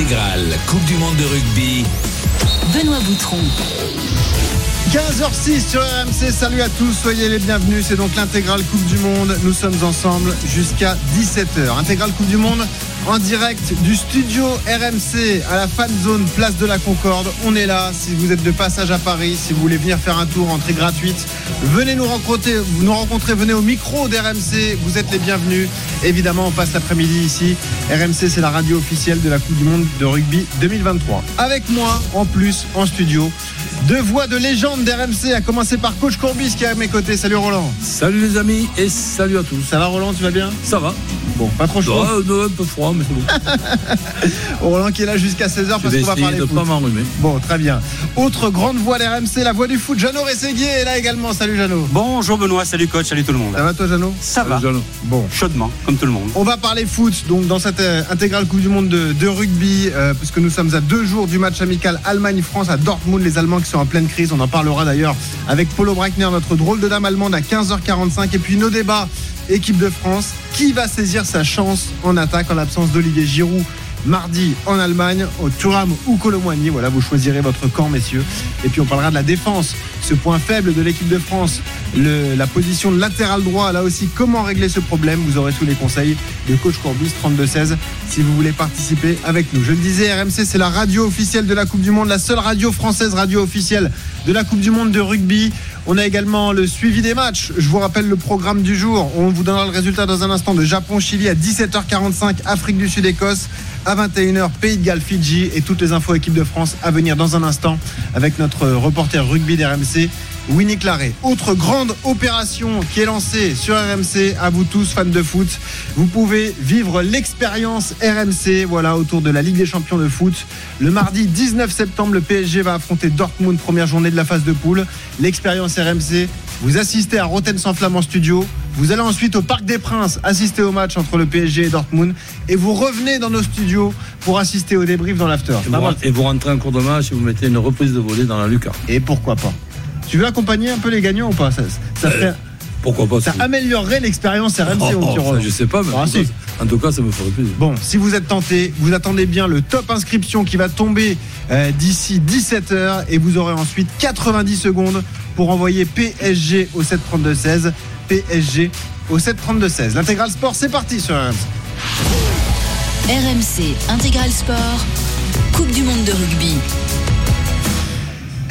L'intégrale Coupe du Monde de rugby. Benoît Boutron. 15h06 sur RMC, salut à tous, soyez les bienvenus, c'est donc l'intégrale Coupe du Monde, nous sommes ensemble jusqu'à 17h. Intégrale Coupe du Monde en direct du studio RMC à la fan zone place de la Concorde. On est là, si vous êtes de passage à Paris, si vous voulez venir faire un tour, entrée gratuite, venez nous rencontrer, nous rencontrer venez au micro d'RMC, vous êtes les bienvenus. Évidemment, on passe l'après-midi ici. RMC, c'est la radio officielle de la Coupe du Monde de rugby 2023. Avec moi, en plus, en studio, deux voix de légende d'RMC, à commencer par Coach Courbis qui est à mes côtés. Salut Roland. Salut les amis et salut à tous. Ça va Roland, tu vas bien? Ça va. Bon, pas trop chaud. Non, un peu froid, mais c'est bon. Roland qui est là jusqu'à 16h Je parce qu'on va parler de foot. pas m'enrhumer. Bon, très bien. Autre grande voix d'RMC, la voix du foot, Jeannot Rességuier est là également. Salut Jeannot. Bonjour Benoît, salut coach, salut tout le monde. Ça va toi Jeannot? Ça va, Salut, Jeannot. Bon. chaudement, comme tout le monde. On va parler foot donc dans cette euh, intégrale Coupe du Monde de, de rugby euh, puisque nous sommes à deux jours du match amical Allemagne-France à Dortmund les Allemands qui sont en pleine crise on en parlera d'ailleurs avec Polo Breitner notre drôle de dame allemande à 15h45 et puis nos débats équipe de France qui va saisir sa chance en attaque en l'absence d'Olivier Giroud mardi en Allemagne au Thuram ou Colomboigny. Voilà vous choisirez votre camp messieurs. Et puis on parlera de la défense. Ce point faible de l'équipe de France la position de latéral droit là aussi comment régler ce problème? Vous aurez tous les conseils de coach Courbis 32-16 si vous voulez participer avec nous. Je le disais RMC c'est la radio officielle de la Coupe du Monde la seule radio française radio officielle de la Coupe du Monde de rugby on a également le suivi des matchs. Je vous rappelle le programme du jour. On vous donnera le résultat dans un instant de Japon-Chili à 17h45, Afrique du Sud-Écosse. À 21h, Pays de Galles, Fidji et toutes les infos équipe de France à venir dans un instant avec notre reporter rugby d'RMC, Winnie Claret. Autre grande opération qui est lancée sur RMC, à vous tous fans de foot, vous pouvez vivre l'expérience RMC, voilà, autour de la Ligue des Champions de foot. Le mardi 19 septembre, le PSG va affronter Dortmund, première journée de la phase de poule. L'expérience RMC, vous assistez à Rotten sans flamme en studio. Vous allez ensuite au Parc des Princes assister au match entre le PSG et Dortmund. Et vous revenez dans nos studios pour assister au débrief dans l'after. Et vous rentrez en cours de match et vous mettez une reprise de volée dans la lucarne. Et pourquoi pas Tu veux accompagner un peu les gagnants ou pas Ça, ça, ferait- Pourquoi pas ça améliorerait l'expérience RMC Oh, au oh, Roland. Je sais pas, mais Ah, en, tout si. cas, en tout cas, ça me ferait plaisir. Bon, si vous êtes tenté, vous attendez bien le top inscription qui va tomber euh, d'ici 17h et vous aurez ensuite 90 secondes pour envoyer PSG au 732-16. PSG au 732-16. L'intégral sport, c'est parti sur RMC. RMC Intégral Sport. Coupe du Monde de rugby.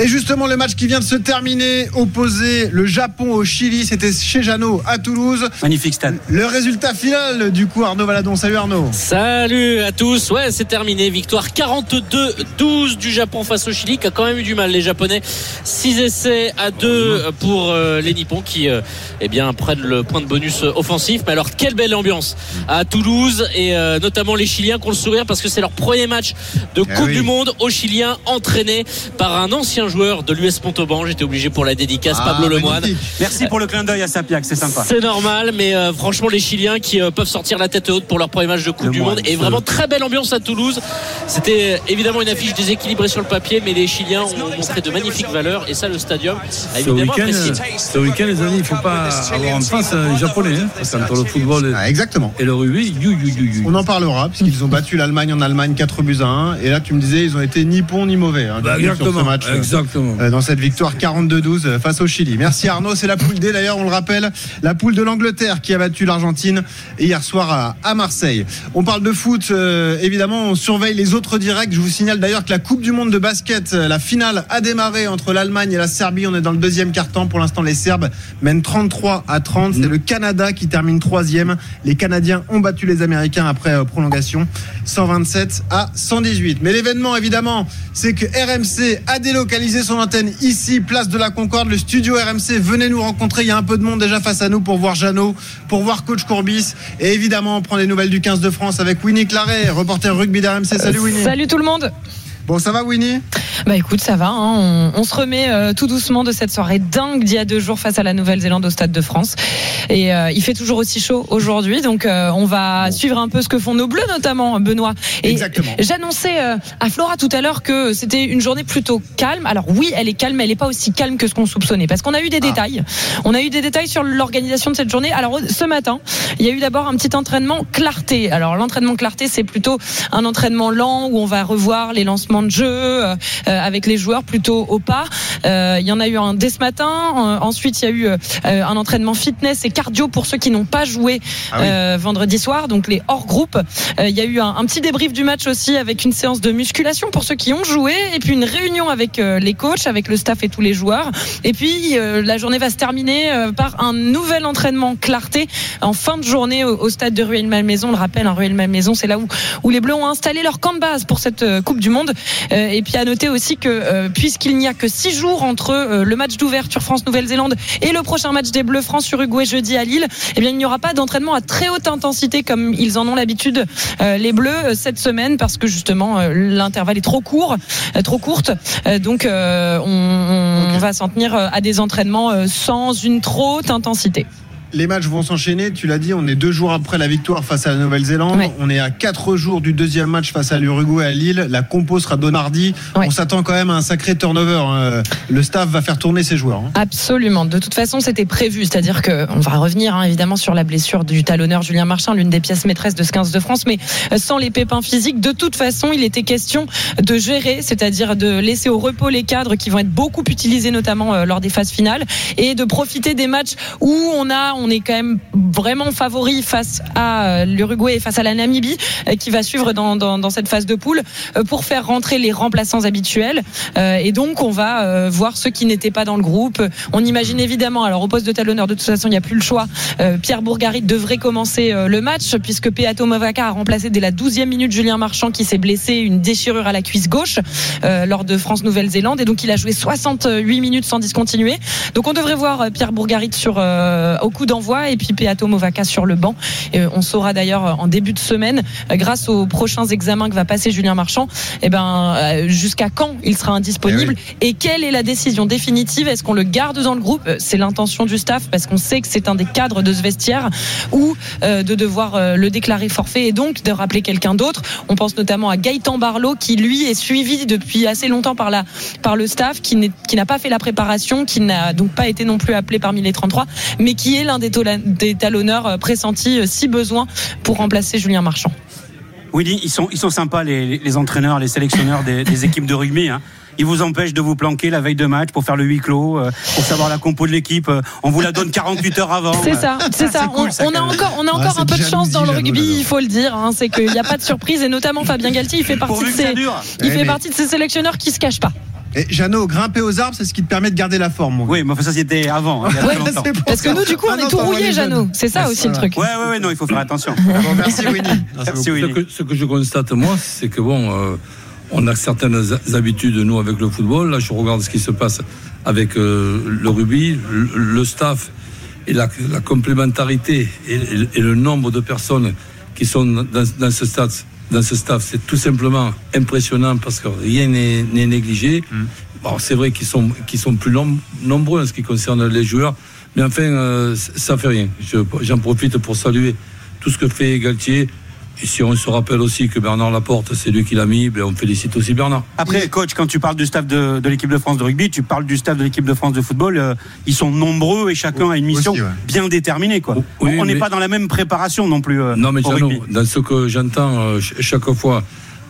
Et justement, le match qui vient de se terminer, opposé le Japon au Chili, c'était chez Jeannot à Toulouse. Magnifique stade. Le résultat final, du coup, Arnaud Valadon. Salut Arnaud. Salut à tous, ouais c'est terminé, victoire 42-12 du Japon face au Chili qui a quand même eu du mal les Japonais, 6 essais à 2 pour euh, les Nippons qui euh, eh bien prennent le point de bonus offensif, mais alors quelle belle ambiance à Toulouse et euh, notamment les Chiliens qui ont le sourire parce que c'est leur premier match de Eh Coupe oui. du Monde aux Chiliens entraîné par un ancien joueur de l'US Montauban, j'étais obligé pour la dédicace, Pablo Ah, Lemoine. Merci pour le clin d'œil à Sapiac, c'est sympa. C'est normal, mais euh, franchement, les Chiliens qui euh, peuvent sortir la tête haute pour leur premier match de Coupe Le du Monde. Et vraiment très belle ambiance à Toulouse. C'était euh, évidemment une affiche déséquilibrée sur le papier, mais les Chiliens ont montré de magnifiques valeurs. Et ça, le stadium a Ce évidemment week-end, apprécié. ce week-end, les amis, il ne faut pas avoir en face un japonais. Hein, parce le football Ah, exactement. et, le rugby, you, you, you, you. On en parlera, puisqu'ils ont battu l'Allemagne en Allemagne 4 buts à 1. Et là, tu me disais, ils ont été ni bons ni mauvais hein, Bah, ce exactement, match. Exactement. euh, dans cette victoire 42-12 euh, face au Chili. Merci Arnaud, c'est la poule D d'ailleurs, on le rappelle, la poule de l'Angleterre qui a battu l'Argentine hier soir à, Marseille. On parle de foot, euh, évidemment, on surveille les autres directs. Je vous signale d'ailleurs que la Coupe du Monde de basket, la finale a démarré entre l'Allemagne et la Serbie. On est dans le deuxième quart-temps. Pour l'instant, les Serbes mènent 33 à 30. C'est le Canada qui termine troisième. Les Canadiens ont battu les Américains après prolongation, 127 à 118. Mais l'événement, évidemment, c'est que RMC a délocalisé son antenne ici, place de la Concorde, le studio RMC. Venez nous rencontrer. Il y a un peu de monde déjà face à nous pour voir Jeannot, pour voir Coach Courbis. Et évidemment, on prend les nouvelles du 15 de France avec Winnie Claret, reporter rugby d'RMC. Salut Winnie. Salut tout le monde. Bon, ça va, Winnie? Bah écoute, ça va. hein. On, on se remet euh, tout doucement de cette soirée dingue d'il y a deux jours face à la Nouvelle-Zélande au Stade de France. Et euh, il fait toujours aussi chaud aujourd'hui, donc euh, on va suivre un peu ce que font nos Bleus, notamment Benoît. Et Exactement. J'annonçais à Flora tout à l'heure que c'était une journée plutôt calme. Alors oui, elle est calme, mais elle n'est pas aussi calme que ce qu'on soupçonnait, parce qu'on a eu des détails. On a eu des détails sur l'organisation de cette journée. Alors ce matin, il y a eu d'abord un petit entraînement clarté. Alors l'entraînement clarté, c'est plutôt un entraînement lent où on va revoir les lancements de jeu euh, avec les joueurs plutôt au pas. Euh, il y en a eu un dès ce matin. Euh, ensuite, il y a eu un entraînement fitness et cardio pour ceux qui n'ont pas joué Ah oui. vendredi soir, donc les hors groupe. Il y a eu un, un petit débrief du match aussi avec une séance de musculation pour ceux qui ont joué et puis une réunion avec les coachs, avec le staff et tous les joueurs. Et puis la journée va se terminer par un nouvel entraînement clarté en fin de journée au, au stade de Rueil-Malmaison. On le rappelle, un Rueil-Malmaison, c'est là où, où les Bleus ont installé leur camp de base pour cette Coupe du Monde. Euh, et puis à noter aussi que euh, puisqu'il n'y a que six jours entre euh, le match d'ouverture France-Nouvelle-Zélande et le prochain match des Bleus France-Uruguay jeudi à Lille, eh bien il n'y aura pas d'entraînement à très haute intensité comme ils en ont l'habitude euh, les Bleus cette semaine parce que justement euh, l'intervalle est trop court, euh, trop courte. Euh, donc euh, on, on va s'en tenir à des entraînements sans une trop haute intensité. Les matchs vont s'enchaîner. Tu l'as dit, on est deux jours après la victoire face à la Nouvelle-Zélande. Ouais. On est à quatre jours du deuxième match face à l'Uruguay à Lille. La compo sera donnée mardi. Ouais. On s'attend quand même à un sacré turnover. hein. Le staff va faire tourner ses joueurs. hein. Absolument. De toute façon, c'était prévu. C'est-à-dire que on va revenir hein, évidemment sur la blessure du talonneur Julien Marchand, l'une des pièces maîtresses de ce 15 de France, mais euh, sans les pépins physiques. De toute façon, il était question de gérer, c'est-à-dire de laisser au repos les cadres qui vont être beaucoup utilisés, notamment euh, lors des phases finales, et de profiter des matchs où on a, on est quand même vraiment favori face à euh, l'Uruguay et face à la Namibie, euh, qui va suivre dans, cette phase de poule, euh, pour faire rentrer les remplaçants habituels. Et donc, on va voir ceux qui n'étaient pas dans le groupe. On imagine évidemment, alors au poste de talonneur, de toute façon, il n'y a plus le choix. Pierre Bourgarit devrait commencer le match, puisque Peato Movaca a remplacé dès la 12e minute Julien Marchand, qui s'est blessé, une déchirure à la cuisse gauche lors de France-Nouvelle-Zélande. Et donc, il a joué 68 minutes sans discontinuer. Donc, on devrait voir Pierre Bourgarit sur, au coup d'envoi et puis Peato Movaca sur le banc. Et euh, on saura d'ailleurs en début de semaine, euh, grâce aux prochains examens que va passer Julien Marchand, eh ben, euh, jusqu'à quand il sera indisponible et quelle est la décision définitive? Est-ce qu'on le garde dans le groupe? Euh, C'est l'intention du staff parce qu'on sait que c'est un des cadres de ce vestiaire ou euh, de devoir euh, le déclarer forfait et donc de rappeler quelqu'un d'autre. On pense notamment à Gaëtan Barlow qui lui est suivi depuis assez longtemps par la par le staff qui n'a pas fait la préparation, qui n'a donc pas été non plus appelé parmi les 33, mais qui est l'un des, tola- des talonneurs euh, pressentis euh, si besoin pour remplacer Julien Marchand. Willy, ils sont, ils sont sympas, les, les entraîneurs, les sélectionneurs des, des équipes de rugby. Hein. Ils vous empêchent de vous planquer la veille de match pour faire le huis clos, euh, pour savoir la compo de l'équipe. On vous la donne 48 heures avant. C'est ça, c'est ça. cool, on, ça, on a encore, on a encore un peu de chance dans le rugby, il faut le dire. hein. c'est qu'il n'y a pas de surprise et notamment Fabien Galtier, il fait partie de ces, il Eh, fait mais- partie de ces sélectionneurs qui se cachent pas. Et Jeannot, grimper aux arbres, c'est ce qui te permet de garder la forme. mon. Oui, mais enfin, ça c'était avant, hein, Ouais, Parce que nous, du coup, on Maintenant, est tout rouillé. Jeannot. C'est ça aussi le truc. Ouais, ouais, ouais, non, il faut faire attention. Bon, merci Winnie. Merci, Ce que, ce que je constate, moi, c'est que bon, euh, on a certaines habitudes, nous, avec le football. Là, je regarde ce qui se passe avec euh, le rugby, le, le staff et la, la complémentarité et, et- et le nombre de personnes qui sont dans, dans ce stade. Dans ce staff, c'est tout simplement impressionnant parce que rien n'est négligé. Bon, c'est vrai qu'ils sont, sont plus nom- nombreux en ce qui concerne les joueurs, mais enfin, euh, ça fait rien. Je- J'en profite pour saluer tout ce que fait Galtier. Et si on se rappelle aussi que Bernard Laporte, c'est lui qui l'a mis, ben on félicite aussi Bernard. Après, coach, quand tu parles du staff de, de l'équipe de France de rugby, tu parles du staff de l'équipe de France de football. euh, ils sont nombreux et chacun a une mission Aussi, ouais. bien déterminée. Quoi. Oui, on n'est pas dans la même préparation non plus. euh, Non, mais au rugby. dans ce que j'entends euh, ch- chaque fois,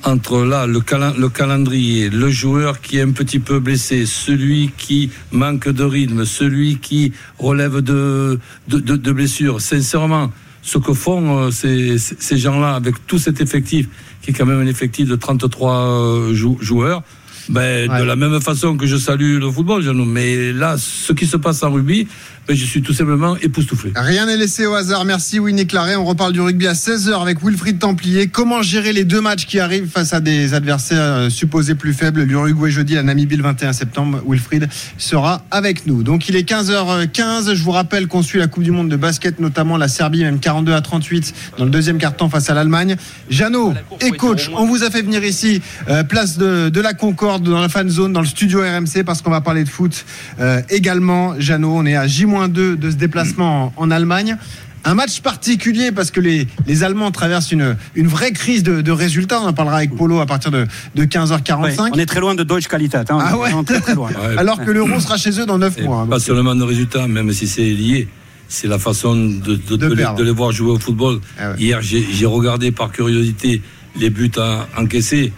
entre là, le, calen- le calendrier, le joueur qui est un petit peu blessé, celui qui manque de rythme, celui qui relève de, de, de- de blessures, sincèrement, ce que font euh, ces, ces- gens-là avec tout cet effectif, qui est quand même un effectif de 33 euh, jou- joueurs, Ben, Ouais. De la même façon que je salue le football. Mais là, ce qui se passe en rugby, ben, je suis tout simplement époustouflé. Rien n'est laissé au hasard. Merci Winnie Claret. On reparle du rugby à 16h avec Wilfried Templier. Comment gérer les deux matchs qui arrivent face à des adversaires euh, supposés plus faibles? L'Uruguay jeudi, la Namibie le 21 septembre. Wilfried sera avec nous. Donc il est 15h15. Je vous rappelle qu'on suit la Coupe du Monde de basket, notamment la Serbie, même 42 à 38 dans le deuxième quart-temps face à l'Allemagne. Jeannot et coach, on vous a fait venir ici, euh, place de, de la Concorde, dans la fan zone, dans le studio RMC, parce qu'on va parler de foot euh, également. Jeannot, on est à J-2 de ce déplacement en, en Allemagne. Un match particulier parce que les, les Allemands traversent une, une vraie crise de, de résultats. On en parlera avec Polo à partir de, de 15h45. Ouais, on est très loin de Deutsche Qualität. Hein, Ah ouais. vraiment très, très loin. Ouais. Alors que l'euro sera chez eux dans 9 Et mois. hein. pas Donc, seulement de résultats, même si c'est lié. C'est la façon de, de- De de les, perdre. de les voir jouer au football. Ah ouais. Hier, j'ai regardé par curiosité les buts à- encaissés.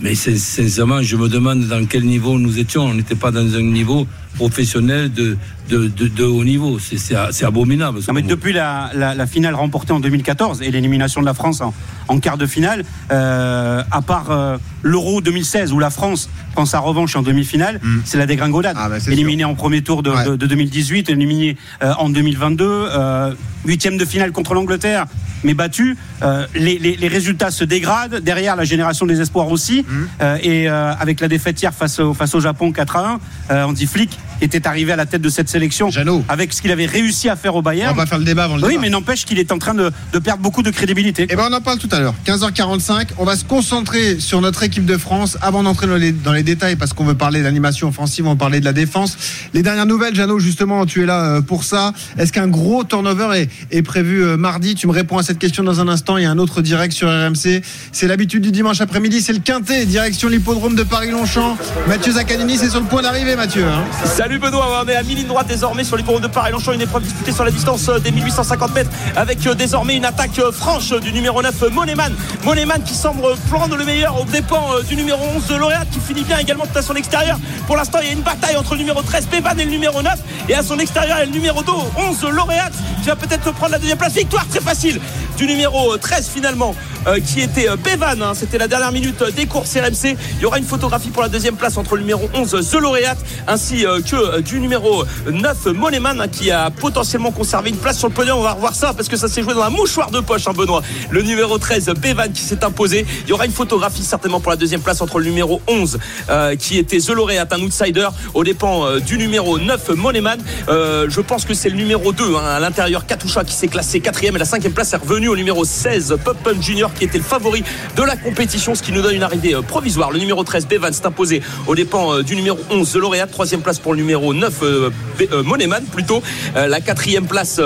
Mais sin- sincèrement, je me demande dans quel niveau nous étions. On n'était pas dans un niveau professionnel de, de, de, de haut niveau. C'est- abominable. ce Non, mais depuis la, la- la finale remportée en 2014 et l'élimination de la France en, en quart de finale, euh, à part euh, l'Euro 2016 où la France prend sa revanche en demi-finale, c'est la dégringolade. Ah, bah, c'est éliminé en premier tour de, Ouais. de- de 2018, éliminé euh, en 2022, euh, huitième de finale contre l'Angleterre, mais battu. Euh, les, les- les résultats se dégradent. Derrière, la génération des espoirs aussi. Euh, et euh, avec la défaite hier face au, face au Japon 4 à 1, euh, Andy Flick était arrivé à la tête de cette sélection Jeannot. avec ce qu'il avait réussi à faire au on Bayern. va pas faire le débat avant le Oui, débat. mais n'empêche qu'il est en train de, de perdre beaucoup de crédibilité. Eh ben on en parle tout à l'heure. 15h45. On va se concentrer sur notre équipe de France avant d'entrer dans les, dans les détails parce qu'on veut parler de l'animation offensive, on veut parler de la défense. Les dernières nouvelles, Jeannot, justement, tu es là euh, pour ça. Est-ce qu'un gros turnover est, est prévu euh, mardi? Tu me réponds à cette question dans un instant. Il y a un autre direct sur RMC. C'est l'habitude du dimanche après-midi. C'est le Quintet, direction l'hippodrome de Paris-Longchamp. Mathieu Zaccanini, c'est sur le point d'arriver, Mathieu. hein. Salut Benoît, on est à mi-ligne droite désormais sur l'hippodrome de Paris-Longchamp, une épreuve disputée sur la distance euh, des 1850 mètres avec euh, désormais une attaque euh, franche du numéro 9 Moneman. Moneman qui semble prendre le meilleur aux dépens du numéro 11 de Lauréat qui finit bien également tout à son extérieur. Pour l'instant, il y a une bataille entre le numéro 13 Péban et le numéro 9 et à son extérieur, il y a le numéro 2 11 Lauréat qui va peut-être prendre la deuxième place. Victoire très facile du numéro 13 finalement qui était Bevan. hein. C'était la dernière minute des courses RMC. Il y aura une photographie pour la deuxième place entre le numéro 11 The Lauréat ainsi que du numéro 9 Moneman hein, qui a potentiellement conservé une place sur le podium. On va revoir ça parce que ça s'est joué dans un mouchoir de poche, hein, Benoît. Le numéro 13 Bevan qui s'est imposé. Il y aura une photographie certainement pour la deuxième place entre le numéro 11 euh, qui était The Lauréat, un outsider aux dépens euh, du numéro 9 Moneman. Euh, je pense que c'est le numéro 2 hein, à l'intérieur Katusha qui s'est classé quatrième et la cinquième place est revenue au numéro 16 Pop Pump Junior qui était le favori de la compétition ce qui nous donne une arrivée provisoire le numéro 13 Bevan s'est imposé aux dépens du numéro 11 The Lauréat troisième place pour le numéro 9 euh, euh, Moneman plutôt. Euh, la quatrième place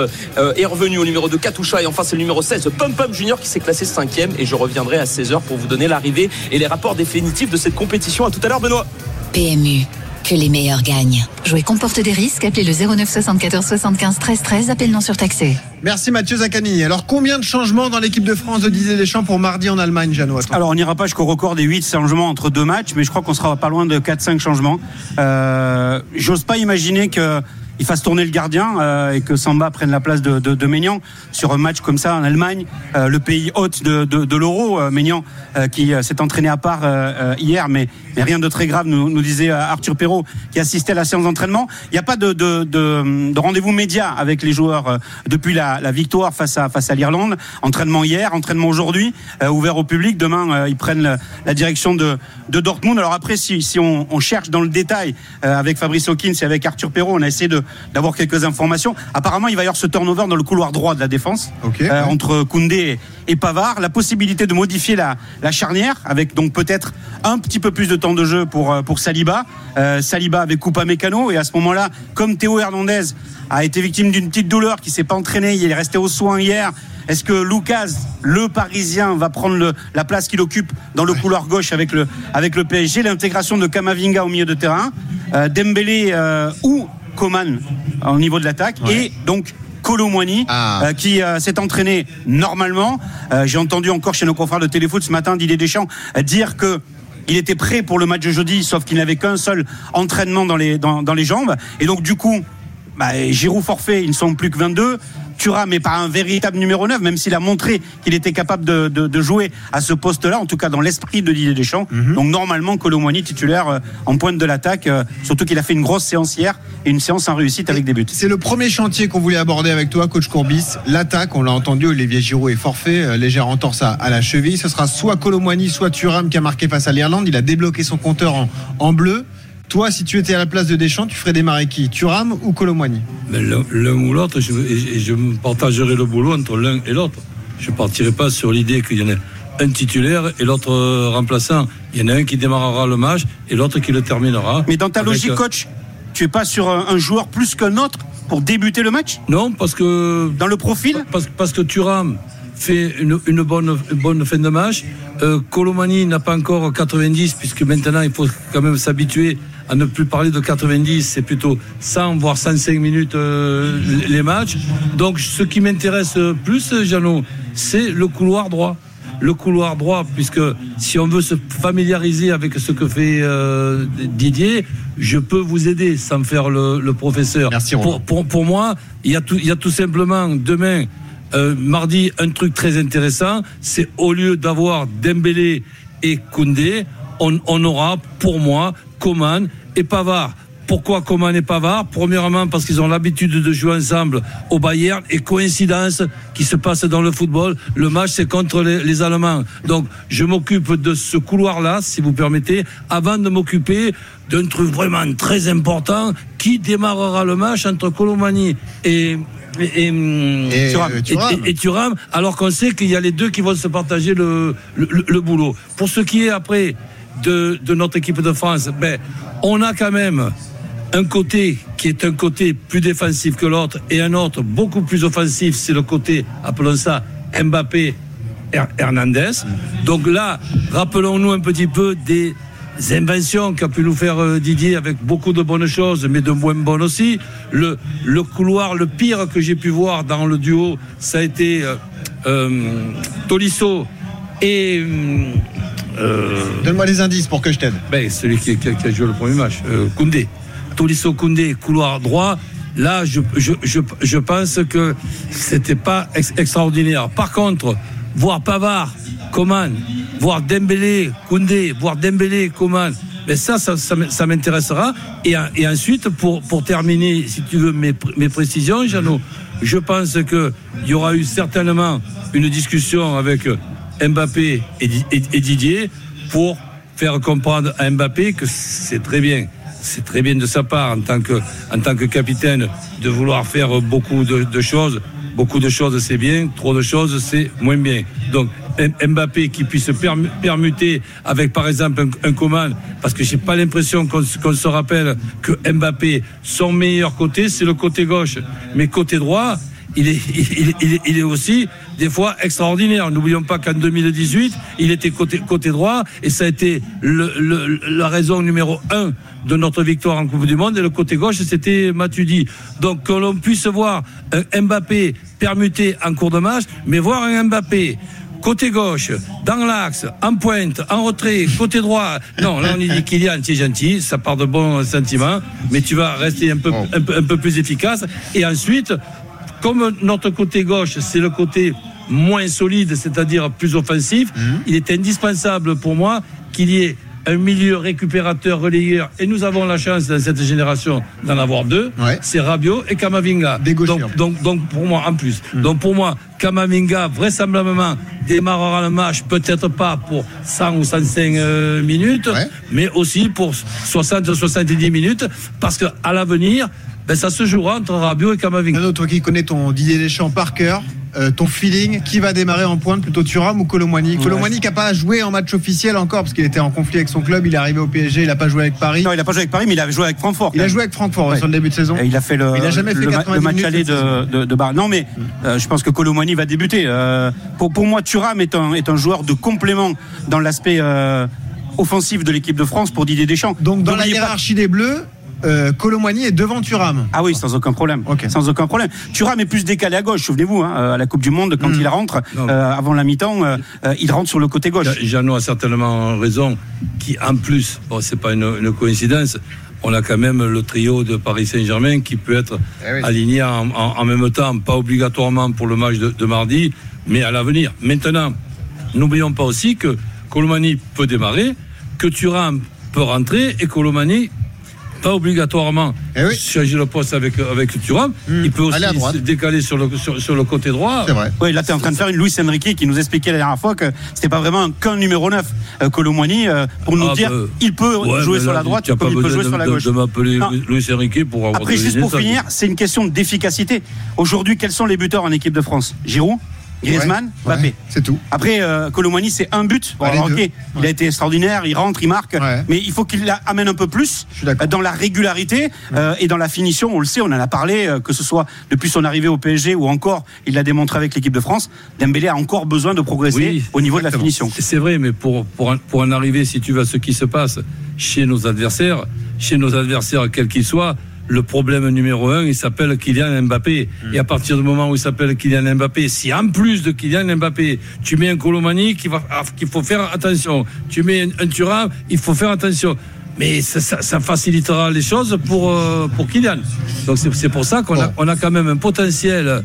est revenue au numéro 2 Katusha. Et enfin c'est le numéro 16 Pump Pump Junior qui s'est classé cinquième. Et je reviendrai à 16h pour vous donner l'arrivée et les rapports définitifs de cette compétition. À tout à l'heure Benoît. PMU, que les meilleurs gagnent. Jouer comporte des risques. Appelez le 09 74 75 13 13. Appel non surtaxé. Merci Mathieu Zaccanini. Alors, combien de changements dans l'équipe de France de Didier Deschamps pour mardi en Allemagne, Jeannot. Alors on n'ira pas jusqu'au record des 8 changements entre deux matchs, mais je crois qu'on sera pas loin de 4-5 changements. Euh, J'ose pas imaginer que il fasse tourner le gardien euh, et que Samba prenne la place de, de, de Maignan sur un match comme ça en Allemagne, euh, le pays hôte de, de, de l'Euro. Euh, Maignan euh, qui euh, s'est entraîné à part euh, hier, mais, mais rien de très grave, nous, nous disait Arthur Perrault qui assistait à la séance d'entraînement. Il n'y a pas de, de, de, de rendez-vous média avec les joueurs depuis la, la victoire face à, face à l'Irlande. Entraînement hier, entraînement aujourd'hui, ouvert au public. Demain, ils prennent la, direction de, de Dortmund. Alors après, si, si on, on cherche dans le détail avec Fabrice Hawkins et avec Arthur Perrault, on a essayé de d'avoir quelques informations. Apparemment, il va y avoir ce turnover dans le couloir droit de la défense euh, entre Koundé et, Pavard. La possibilité de modifier la, la charnière avec donc peut-être un petit peu plus de temps de jeu pour euh, pour Saliba. Euh, Saliba avec Coupa Mécano et à ce moment-là, comme Théo Hernandez a été victime d'une petite douleur, qui s'est pas entraîné, il est resté aux soins hier. Est-ce que Lucas, le Parisien, va prendre le- la place qu'il occupe dans le couloir gauche avec le, avec le PSG L'intégration de Kamavinga au milieu de terrain, euh, Dembélé euh, ou Coman au niveau de l'attaque, et donc Colomwani Ah. euh, qui euh, s'est entraîné normalement. Euh, J'ai entendu encore chez nos confrères de téléfoot ce matin Didier Deschamps dire que il était prêt pour le match de jeudi, sauf qu'il n'avait qu'un seul entraînement dans les, dans, dans les jambes. Et donc, du coup, bah, Giroud forfait, ils ne sont plus que 22. Thuram n'est pas un véritable numéro 9, même s'il a montré qu'il était capable de, de- de jouer à ce poste-là, en tout cas dans l'esprit de Didier Deschamps. Mhm. Donc normalement, Colomwani titulaire euh, en pointe de l'attaque, euh, surtout qu'il a fait une grosse séance hier et une séance en réussite avec des buts. C'est le premier chantier qu'on voulait aborder avec toi, coach Courbis. L'attaque, on l'a entendu, Olivier Giroud est forfait, euh, légère entorse à, la cheville. Ce sera soit Colomwani, soit Thuram qui a marqué face à l'Irlande. Il a débloqué son compteur en, en bleu. Toi, si tu étais à la place de Deschamps, tu ferais démarrer qui? Thuram ou Mais l'un ou l'autre, je, et- je me partagerai le boulot entre l'un et l'autre. Je ne partirai pas sur l'idée qu'il y en ait un titulaire et l'autre euh, remplaçant. Il y en a un qui démarrera le match et l'autre qui le terminera. Mais dans ta Avec, logique, euh, coach, tu es pas sur un, un joueur plus qu'un autre pour débuter le match? Non, parce que Dans le profil? Parce, parce que Thuram fait une, une bonne, une bonne fin de match. Euh, Colomani n'a pas encore 90, puisque maintenant il faut quand même s'habituer à ne plus parler de 90, c'est plutôt 100 voire 105 minutes euh, les matchs. Donc ce qui m'intéresse plus, Jeannot, c'est le couloir droit. Le couloir droit, puisque si on veut se familiariser avec ce que fait euh, Didier, je peux vous aider sans faire le, le professeur. Merci, pour, pour, pour moi, il y, a tout, il y a tout simplement demain, euh, mardi, un truc très intéressant. C'est au lieu d'avoir Dembélé et Koundé, on, aura pour moi Coman et Pavard. Pourquoi Coman et Pavard? Premièrement parce qu'ils ont l'habitude de jouer ensemble au Bayern et coïncidence qui se passe dans le football, le match c'est contre les, les Allemands. Donc je m'occupe de ce couloir-là, si vous permettez, avant de m'occuper d'un truc vraiment très important qui démarrera le match entre Colomani et et, et, Thuram. euh, Thuram. Et- et- et Thuram, alors qu'on sait qu'il y a les deux qui vont se partager le, le, boulot. Pour ce qui est après de, de notre équipe de France, ben, on a quand même un côté qui est un côté plus défensif que l'autre et un autre beaucoup plus offensif, c'est le côté, appelons ça, Mbappé Her- Hernandez. Donc là, rappelons-nous un petit peu des inventions qu'a pu nous faire euh, Didier avec beaucoup de bonnes choses, mais de moins bonnes aussi. Le, le couloir, le pire que j'ai pu voir dans le duo, ça a été euh, euh, Tolisso et euh, Donne-moi des indices pour que je t'aide. ben, celui qui, qui a- qui a joué le premier match, Koundé. Tolisso Koundé, couloir droit. Là, je, je, je, je pense que c'était pas ex- extraordinaire. Par contre, voir Pavard, Coman, voir Dembélé, Koundé, voir Dembélé, Coman, ben ça, ça, ça ça m'intéressera. Et, et ensuite, pour, pour terminer, si tu veux, mes, mes précisions, Jeannot, je pense qu'il y aura eu certainement une discussion avec Mbappé et, Di- et- et Didier pour faire comprendre à Mbappé que c'est très bien. C'est très bien de sa part en tant que, en tant que capitaine de vouloir faire beaucoup de, de choses. Beaucoup de choses, c'est bien. Trop de choses, c'est moins bien. Donc, Mbappé qui puisse permu- permuter avec, par exemple, un, un parce que j'ai pas l'impression qu'on se rappelle que Mbappé, son meilleur côté, c'est le côté gauche. Mais côté droit, il est, il, il il est aussi des fois extraordinaire. N'oublions pas qu'en 2018, il était côté, côté droit et ça a été le- le- la raison numéro un de notre victoire en Coupe du Monde. Et le côté gauche, c'était Matuidi. Donc que l'on puisse voir un Mbappé permuté en cours de match, mais voir un Mbappé côté gauche, dans l'axe, en pointe, en retrait, côté droit. Non, là on dit Kylian, tu es gentil, ça part de bons sentiments, mais tu vas rester un peu, un peu, un peu plus efficace. Et ensuite, comme notre côté gauche, c'est le côté moins solide, c'est-à-dire plus offensif, il est indispensable pour moi qu'il y ait un milieu récupérateur, relayeur, et nous avons la chance dans cette génération d'en avoir deux, Ouais. c'est Rabiot et Kamavinga. Donc, donc, donc pour moi, en plus. Donc pour moi, Kamavinga, vraisemblablement, démarrera le match, peut-être pas pour 100 ou 105 euh, minutes, Ouais. mais aussi pour 60 ou 70 minutes, parce qu'à l'avenir, ben, ça se jouera entre Rabiot et Kamavinga. Nano, toi qui connais ton Didier Deschamps par cœur, euh, ton feeling, qui va démarrer en pointe plutôt Thuram ou Colomwani? Colomwani qui n'a pas joué en match officiel encore parce qu'il était en conflit avec son club, il est arrivé au PSG, il n'a pas joué avec Paris. Non, il a pas joué avec Paris, mais il a joué avec Francfort. Il a joué avec Francfort Ouais. sur le début de saison. Et il a fait le, Il a jamais fait le, ma- 90 le match aller de, de, de Bar. Non, mais euh, je pense que Colomani va débuter. Euh, pour, pour moi, Thuram est un, est un joueur de complément dans l'aspect euh, offensif de l'équipe de France pour Didier Deschamps. Donc dans la pas- hiérarchie des Bleus, euh, Colomwani est devant Thuram. Ah oui, sans aucun problème. Ok. Sans aucun problème. Thuram est plus décalé à gauche, souvenez-vous, hein, à la Coupe du Monde, quand Mm. il rentre, euh, avant la mi-temps, euh, euh, il rentre sur le côté gauche. Jeannot a certainement raison, qui en plus, bon, c'est pas une, une coïncidence, on a quand même le trio de Paris Saint-Germain qui peut être Eh oui. aligné en, en- en même temps, pas obligatoirement pour le match de, de mardi, mais à l'avenir. Maintenant, n'oublions pas aussi que Colomani peut démarrer, que Thuram peut rentrer et Colomani pas obligatoirement Eh oui. changer le poste avec, avec Thuram. Hmm. Il peut aussi se décaler sur le, sur, sur le côté droit. C'est vrai. Oui, là, tu es en train de faire une Luis Enrique qui nous expliquait la dernière fois que c'était pas vraiment qu'un numéro 9, euh, Colomboigny, euh, pour nous Ah, dire bah, il peut Ouais, jouer sur là, la droite, comme pas il peut jouer de, sur la de- gauche. de m'appeler Non. Luis Enrique pour avoir Après, juste pour ça. finir, c'est une question d'efficacité. Aujourd'hui, quels sont les buteurs en équipe de France? Giroud, Griezmann, Ouais, Mbappé. ouais, c'est tout. Après, euh, Colomani, c'est un but. Bon, Ouais, alors, il a été extraordinaire, il rentre, il marque, Ouais. mais il faut qu'il amène un peu plus Je suis d'accord. euh, dans la régularité euh, et dans la finition. On le sait, on en a parlé, euh, que ce soit depuis son arrivée au PSG ou encore, il l'a démontré avec l'équipe de France. Dembélé a encore besoin de progresser Oui, au niveau de la finition. C'est vrai, mais pour, pour, en, pour en arriver, si tu veux, à ce qui se passe chez nos adversaires, chez nos adversaires, quels qu'ils soient, le problème numéro un, il s'appelle Kylian Mbappé. Et à partir du moment où il s'appelle Kylian Mbappé, si en plus de Kylian Mbappé, tu mets un Colomani ah, qu'il faut faire attention, tu mets un, un Thuram, il faut faire attention. Mais ça, ça- ça facilitera les choses pour, euh, pour Kylian. Donc c'est c'est pour ça qu'on a, on a quand même un potentiel,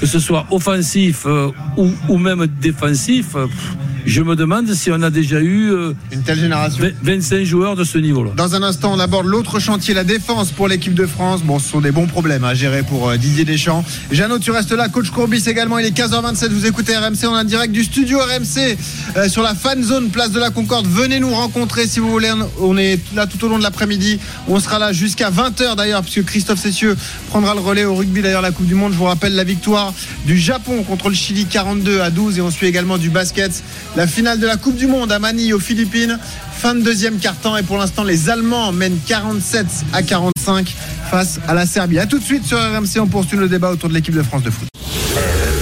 que ce soit offensif euh, ou, ou même défensif. euh, pff, Je me demande si on a déjà eu euh, Une telle génération. 20 25 joueurs de ce niveau-là. Dans un instant, on aborde l'autre chantier, la défense pour l'équipe de France. Bon, ce sont des bons problèmes à gérer pour euh, Didier Deschamps. Jeannot, tu restes là. Coach Courbis également. Il est 15h27. Vous écoutez RMC. On est en direct du studio RMC euh, sur la fan zone, place de la Concorde. Venez nous rencontrer si vous voulez. On est là tout au long de l'après-midi. On sera là jusqu'à 20h d'ailleurs, puisque Christophe Cessieux prendra le relais au rugby d'ailleurs la Coupe du Monde. Je vous rappelle la victoire du Japon contre le Chili 42 à 12 et on suit également du basket. La finale de la Coupe du Monde à Manille aux Philippines. Fin de deuxième quart-temps et pour l'instant les Allemands mènent 47 à 45 face à la Serbie. A tout de suite sur RMC, on poursuit le débat autour de l'équipe de France de foot.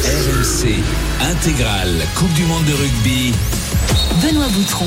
RMC intégrale Coupe du monde de rugby. Benoît Boutron.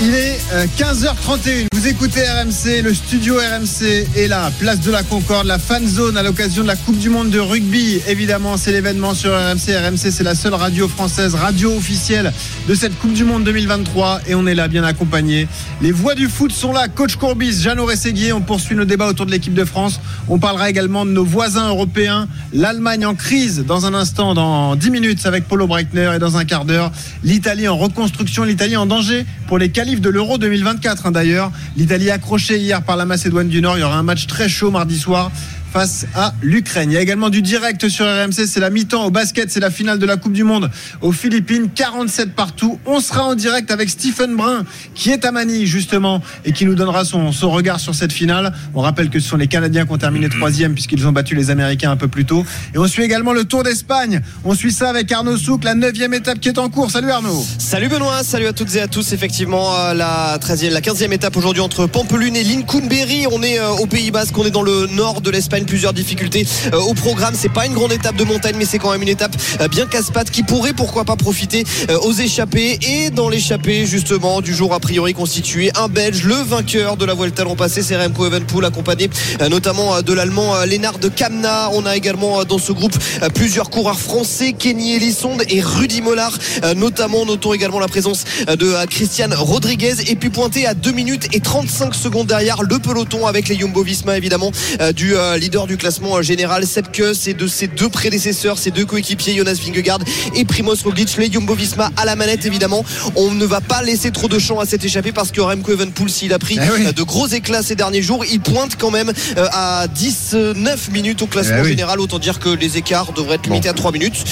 Il est euh, 15h31. Vous écoutez RMC, le studio RMC est là, place de la Concorde, la fan zone à l'occasion de la Coupe du Monde de rugby. Évidemment, c'est l'événement sur RMC. RMC, c'est la seule radio française, radio officielle de cette Coupe du Monde 2023 et on est là bien accompagné. Les voix du foot sont là. Coach Courbis, Jeannot Rességuier. On poursuit nos débats autour de l'équipe de France. On parlera également de nos voisins européens. L'Allemagne en crise dans un instant, dans 10 minutes avec Paulo Breitner et dans un quart d'heure, l'Italie en reconstruction, l'Italie en danger pour les de l'Euro 2024 hein, d'ailleurs. L'Italie accrochée hier par la Macédoine du Nord. Il y aura un match très chaud mardi soir face à l'Ukraine. Il y a également du direct sur RMC, c'est la mi-temps au basket, c'est la finale de la Coupe du Monde aux Philippines, 47 partout. On sera en direct avec Stephen Brun qui est à Manille justement et qui nous donnera son, regard sur cette finale. On rappelle que ce sont les Canadiens qui ont terminé troisième puisqu'ils ont battu les Américains un peu plus tôt. Et on suit également le Tour d'Espagne. On suit ça avec Arnaud Souk, la neuvième étape qui est en cours. Salut Arnaud. Salut Benoît, salut à toutes et à tous. Effectivement, euh, la 13e, la 15e étape aujourd'hui entre Pampelune et Lincolnberry. On est euh, au Pays Basque, on est dans le nord de l'Espagne. Plusieurs difficultés euh, au programme. C'est pas une grande étape de montagne, mais c'est quand même une étape euh, bien casse-patte qui pourrait pourquoi pas profiter euh, aux échappés. Et dans l'échappée justement du jour a priori constitué un Belge, le vainqueur de la Vuelta l'an passé, c'est Remco Evenepoel, accompagné notamment de l'Allemand Lennart de Kamna. On a également dans ce groupe plusieurs coureurs français, Kenny Elissonde et Rudy Mollard, notamment. Notons également la présence de Christian Rodriguez et puis pointé à 2 minutes et 35 secondes derrière le peloton avec les Jumbo Visma évidemment du leader du classement général Sepp Kuss et de ses deux prédécesseurs, ses deux coéquipiers Jonas Vingegaard et Primoz Roglic, les Jumbo Visma à la manette évidemment. On ne va pas laisser trop de champ à cette échappée parce que Remco Evenepoel s'il a pris Eh oui. de gros éclats ces derniers jours, il pointe quand même euh, à 19 minutes au classement Eh oui. général. Autant dire que les écarts devraient être limités à 3 minutes.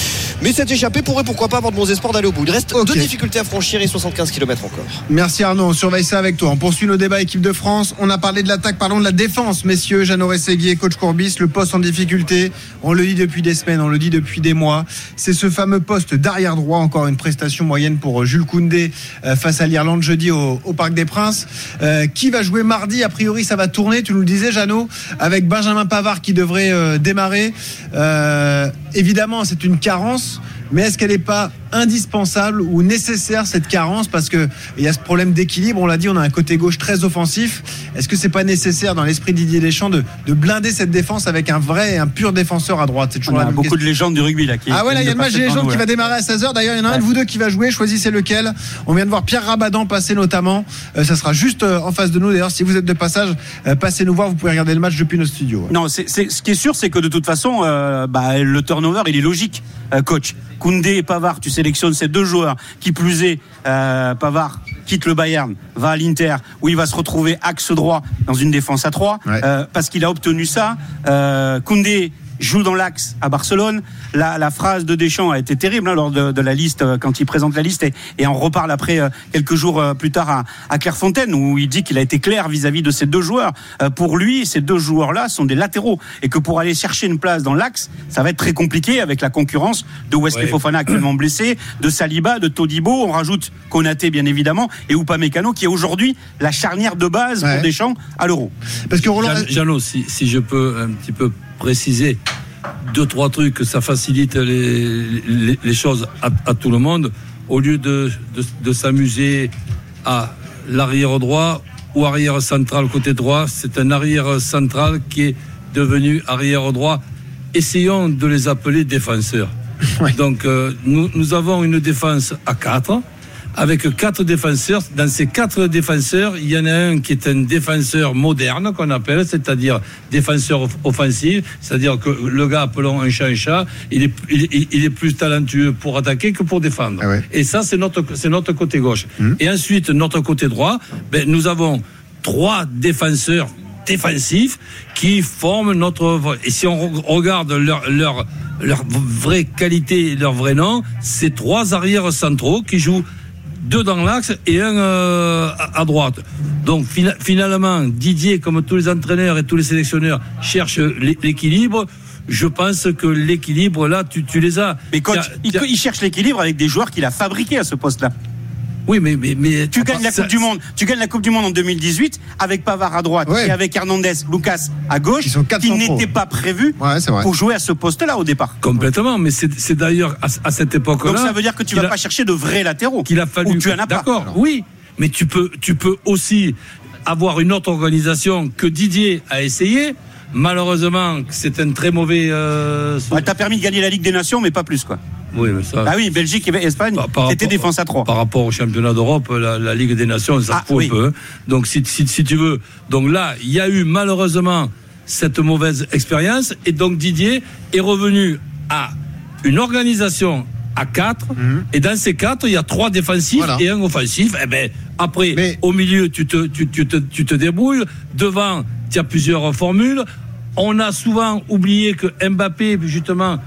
Mais cette échappée pourrait pourquoi pas avoir de bons espoirs d'aller au bout. Il reste Ok. deux difficultés à franchir et 75 km encore. Merci Arnaud, on surveille ça avec toi. On poursuit nos débats équipe de France. On a parlé de l'attaque, parlons de la défense, messieurs. Jeannot Rességuier, coach Le poste en difficulté. On le dit depuis des semaines, on le dit depuis des mois. C'est ce fameux poste d'arrière droit, encore une prestation moyenne pour euh, Jules Koundé euh, face à l'Irlande jeudi au, Parc des Princes. Euh, qui va jouer mardi? A priori, ça va tourner, tu nous le disais, Jeannot, avec Benjamin Pavard qui devrait démarrer. Évidemment, c'est une carence, mais est-ce qu'elle n'est pas indispensable ou nécessaire cette carence? Parce que il y a ce problème d'équilibre. On l'a dit, on a un côté gauche très offensif. Est-ce que c'est pas nécessaire dans l'esprit de Didier Deschamps de, de blinder cette défense avec un vrai et un pur défenseur à droite? C'est toujours On la a même beaucoup question. de légendes du rugby là. Qui Ah ouais, là, il y a le match des légendes qui va démarrer à 16h. D'ailleurs, il y en a un de vous deux qui va jouer. Choisissez lequel. On vient de voir Pierre Rabadan passer notamment. Euh, ça sera juste euh, en face de nous. D'ailleurs, si vous êtes de passage, euh, passez nous voir. Vous pouvez regarder le match depuis nos studios. Non, c'est, ce qui est sûr, c'est que de toute façon, euh, bah, le turnover, il est logique, coach. Koundé et Pavard, tu sélectionnes ces deux joueurs. Qui plus est, euh, Pavard quitte le Bayern, va à l'Inter, où il va se retrouver axe droit dans une défense à 3, Ouais. parce qu'il a obtenu ça. Euh, Koundé joue dans l'axe à Barcelone. La, la phrase de Deschamps a été terrible hein, lors de, de la liste, euh, quand il présente la liste, et, et on reparle après euh, quelques jours euh, plus tard à, à Clairefontaine, où il dit qu'il a été clair vis-à-vis de ces deux joueurs. Euh, pour lui, ces deux joueurs-là sont des latéraux, et que pour aller chercher une place dans l'axe, ça va être très compliqué avec la concurrence de Wesley Ouais. Fofana actuellement blessé, de Saliba, de Todibo. On rajoute Konaté bien évidemment, et Upamecano qui est aujourd'hui la charnière de base Ouais. pour Deschamps à l'Euro. Parce que Roland. Jean- si je peux un petit peu préciser deux, trois trucs, que ça facilite les, les, les choses à, à tout le monde, au lieu de, de, de s'amuser à l'arrière droit ou arrière central côté droit, c'est un arrière central qui est devenu arrière droit. Essayons de les appeler défenseurs. Donc, euh, nous, nous avons une défense à 4 avec quatre défenseurs. Dans ces quatre défenseurs, il y en a un qui est un défenseur moderne qu'on appelle, c'est-à-dire défenseur off- offensif, c'est-à-dire que le gars, appelons un chat un chat, il est, il, est- il est plus talentueux pour attaquer que pour défendre. Ah ouais. Et ça, c'est notre, c'est notre côté gauche. Et ensuite, notre côté droit, ben, nous avons trois défenseurs défensifs qui forment notre. Et si on re- regarde leur, leur, leur vraie qualité, leur vrai nom, c'est trois arrières centraux qui jouent deux dans l'axe et un euh, à, droite. Donc fina- finalement, Didier, comme tous les entraîneurs et tous les sélectionneurs, cherche l'é- l'équilibre. Je pense que l'équilibre là, tu, tu les as. Mais coach, il cherche l'équilibre avec des joueurs qu'il a fabriqués à ce poste-là. Oui, mais mais, mais Tu gagnes la ça- Coupe du Monde. Tu gagnes la Coupe du Monde en 2018 avec Pavard à droite Ouais. et avec Hernandez, Lucas à gauche, qui n'étaient pas Ouais, vrai. pour jouer à ce poste-là au départ. Complètement, mais c'est d'ailleurs à, à cette époque-là. Donc ça veut dire que tu vas a- pas chercher de vrais latéraux. qu'il a fallu. Ou tu en as pas. D'accord, oui, mais tu peux, tu peux aussi avoir une autre organisation que Didier a essayé. Malheureusement, c'est un très mauvais. euh, Ouais, T'as permis de gagner la Ligue des Nations, mais pas plus quoi. oui, mais ça. Bah oui, Belgique et Espagne, c'était défense à 3. Par rapport au championnat d'Europe, la, la Ligue des Nations, ça Ah, se fout oui. un peu. hein. Donc, si, si, si tu veux. Donc là, il y a eu malheureusement cette mauvaise expérience. Et donc, Didier est revenu à une organisation à 4. Et dans ces quatre, il y a trois défensifs Voilà. et un offensif. Et ben, après, Mais- au milieu, tu te, tu, tu te, tu te débrouilles. Devant, tu as plusieurs formules. On a souvent oublié que Mbappé, justement,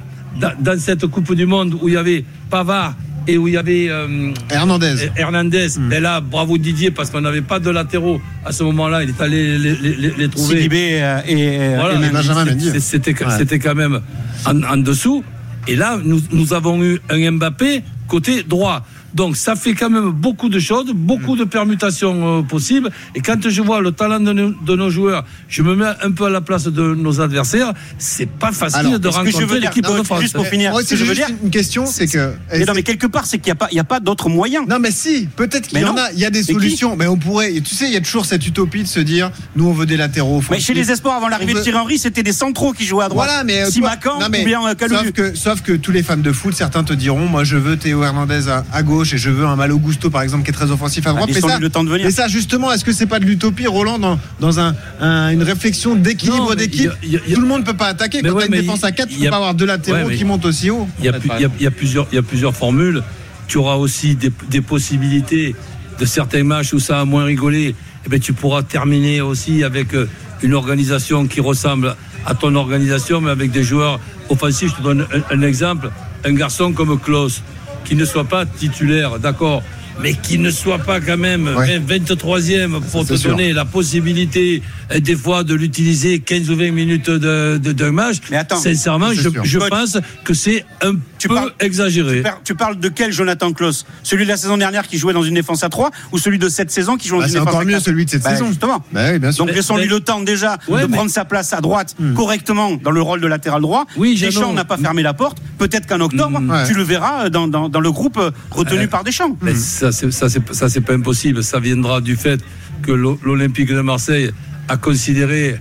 dans, cette Coupe du Monde où il y avait Pavard et où il y avait euh, Hernandez. Hernandez, Hmm. et là, bravo Didier, parce qu'on n'avait pas de latéraux à ce moment-là. Il est allé les, les- les- les trouver. Sidibé euh, et, Voilà, et. Benjamin Mendy. C'était Ouais. quand même en, en dessous. Et là, nous, nous avons eu un Mbappé côté droit. Donc ça fait quand même beaucoup de choses, beaucoup de permutations euh, possibles. Et quand je vois le talent de nos, de nos joueurs, je me mets un peu à la place de nos adversaires. C'est pas facile Alors, de rencontrer l'équipe de France. juste pour finir, Moi, ce que je veux dire, une question, c'est que. Mais non, mais quelque part, c'est qu'il n'y a pas, il y a pas d'autres moyens. Non, mais si, peut-être qu'il y en a. Il y a des solutions, mais on pourrait. et Tu sais, il y a toujours cette utopie de se dire, nous, on veut des latéraux. Mais chez les espoirs, avant l'arrivée de Thierry Henry, c'était des centraux qui jouaient à droite. Voilà, mais euh, Simacan toi- non, mais ou bien euh, sauf que, sauf que tous les fans de foot, certains te diront, moi je veux Théo Hernandez à, à gauche et je veux un Malo Gusto par exemple qui est très offensif à droite. Ah, mais, laissons-lui ça, le temps de venir. mais ça, justement, est-ce que c'est pas de l'utopie, Roland, dans, dans un, un- une réflexion d'équilibre mais d'équipe Tout le monde peut pas attaquer. Mais Quand ouais, t'as une mais défense à 4, il tu peux a- pas avoir deux latéraux Ouais, mais- qui montent aussi haut. Il y a, y y plusieurs, il y a plusieurs formules. Tu auras aussi des, des possibilités de certains matchs où ça a moins rigolé. Eh ben, tu pourras terminer aussi avec euh, une organisation qui ressemble à ton organisation, mais avec des joueurs offensifs. Je te donne un, un exemple. Un garçon comme Klaus. Qu'il ne soit pas titulaire, d'accord mais qu'il ne soit pas quand même Ouais. 23e pour te sûr. donner la possibilité des fois de l'utiliser 15 ou 20 minutes de- match. Mais attends, Sincèrement, c'est je, pense que c'est un tu peu parles- exagéré. Tu par- Tu parles de quel Jonathan Klaus Celui de la saison dernière qui jouait dans une défense à 3 ou celui de cette saison qui joue dans Bah, une c'est défense encore à mieux 4 celui de cette Bah, saison. Justement. Bah oui, bien sûr. Donc laissons-lui le temps déjà Ouais, de mais- prendre sa place à droite Hmm. correctement dans le rôle de latéral droit. Oui, Deschamps n'a pas fermé la porte. Peut-être qu'en octobre, Ouais. tu le verras dans, dans- dans le groupe euh, retenu Euh, par Deschamps. Mais ça, c'est, ça, c'est, c'est pas impossible. Ça viendra du fait que l'O- l'Olympique de Marseille a considéré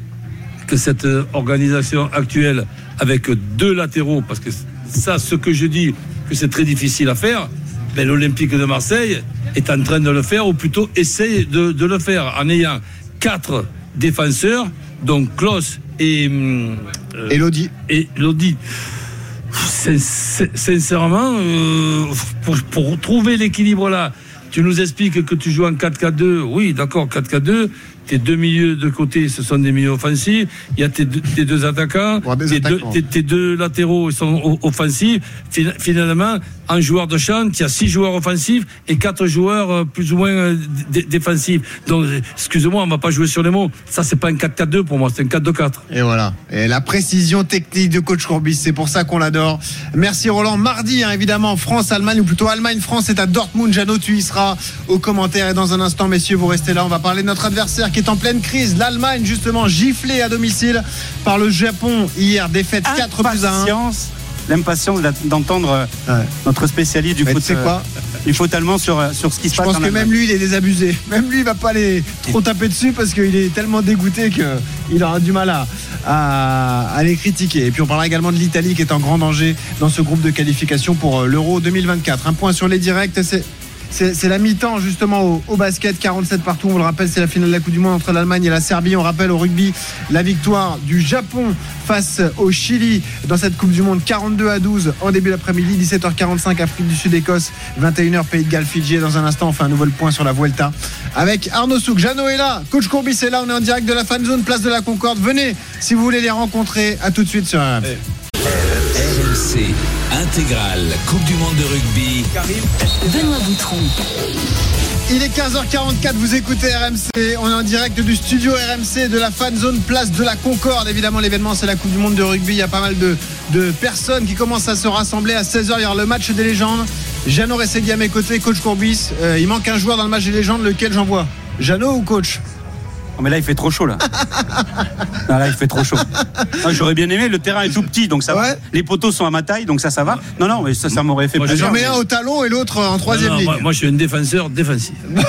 que cette organisation actuelle, avec deux latéraux, parce que ça, ce que je dis, que c'est très difficile à faire, ben, l'Olympique de Marseille est en train de le faire, ou plutôt essaye de, de le faire, en ayant quatre défenseurs, donc Klaus et, hum, euh, Elodie. et sin- Sincèrement, euh, pour, pour trouver l'équilibre là, tu nous expliques que tu joues en 4-4-2. Oui, d'accord, 4-4-2. Tes deux milieux de côté, ce sont des milieux offensifs. Il y a tes deux, tes deux attaquants. Ouais, tes, deux, attaquants. tes- tes deux latéraux sont offensifs. Fin- Finalement, en joueur de champ, il y a six joueurs offensifs et quatre joueurs euh, plus ou moins euh, dé- défensifs. Donc, excusez-moi, on va pas jouer sur les mots. Ça, c'est pas un 4-4-2 pour moi, c'est un 4-2-4. Et voilà. Et la précision technique de coach Courbis, c'est pour ça qu'on l'adore. Merci Roland. Mardi, hein, évidemment, France-Allemagne, ou plutôt Allemagne-France, c'est à Dortmund. Jeannot, tu y seras aux commentaires. Et dans un instant, messieurs, vous restez là. On va parler de notre adversaire qui est en pleine crise. L'Allemagne, justement, giflée à domicile par le Japon hier. Défaite 4 buts à 1. Impatience, l'impatience d'entendre euh, Ouais. notre spécialiste du foot, sais quoi euh, du foot allemand sur, euh, sur ce qui se Je passe pense en que même lui, il est désabusé. Même lui, il va pas aller trop taper dessus parce qu'il est tellement dégoûté qu'il aura du mal à, à, à les critiquer. Et puis on parlera également de l'Italie qui est en grand danger dans ce groupe de qualification pour euh, l'Euro 2024. Un point sur les directs, c'est. C'est la mi-temps justement au, au basket, 47 partout. On le rappelle, c'est la finale de la Coupe du Monde entre l'Allemagne et la Serbie. On rappelle au rugby la victoire du Japon face au Chili dans cette Coupe du Monde, 42 à 12 en début d'après-midi, 17h45 Afrique du Sud-Écosse, 21h Pays de Galles, Fidji. Dans un instant, on fait un nouvel point sur la Vuelta avec Arnaud Souk. Jeannot est là, coach Courbis est là. On est en direct de la fan zone, place de la Concorde. Venez si vous voulez les rencontrer. À tout de suite sur RMC. RMC intégrale Coupe du monde de rugby. Benoît Boutron. Il est 15h44, vous écoutez RMC. On est en direct du studio RMC de la fan zone place de la Concorde. Évidemment, l'événement, c'est la Coupe du Monde de rugby. Il y a pas mal de, de personnes qui commencent à se rassembler à 16h. Il y aura le match des légendes. Jeannot Ressegui à mes côtés, coach Courbis. Euh, il manque un joueur dans le match des légendes, lequel j'envoie? Jeannot ou coach? Oh, mais là, il fait trop chaud, là. Non, là, il fait trop chaud. Ah, J'aurais bien aimé, le terrain est tout petit, donc ça Ouais. va. Les poteaux sont à ma taille, donc ça, ça va. Non, non, mais ça, ça m'aurait fait Moi, plaisir. J'en mets mais- un au talon et l'autre en troisième Non, non, ligne. moi, moi, je suis un défenseur défensif.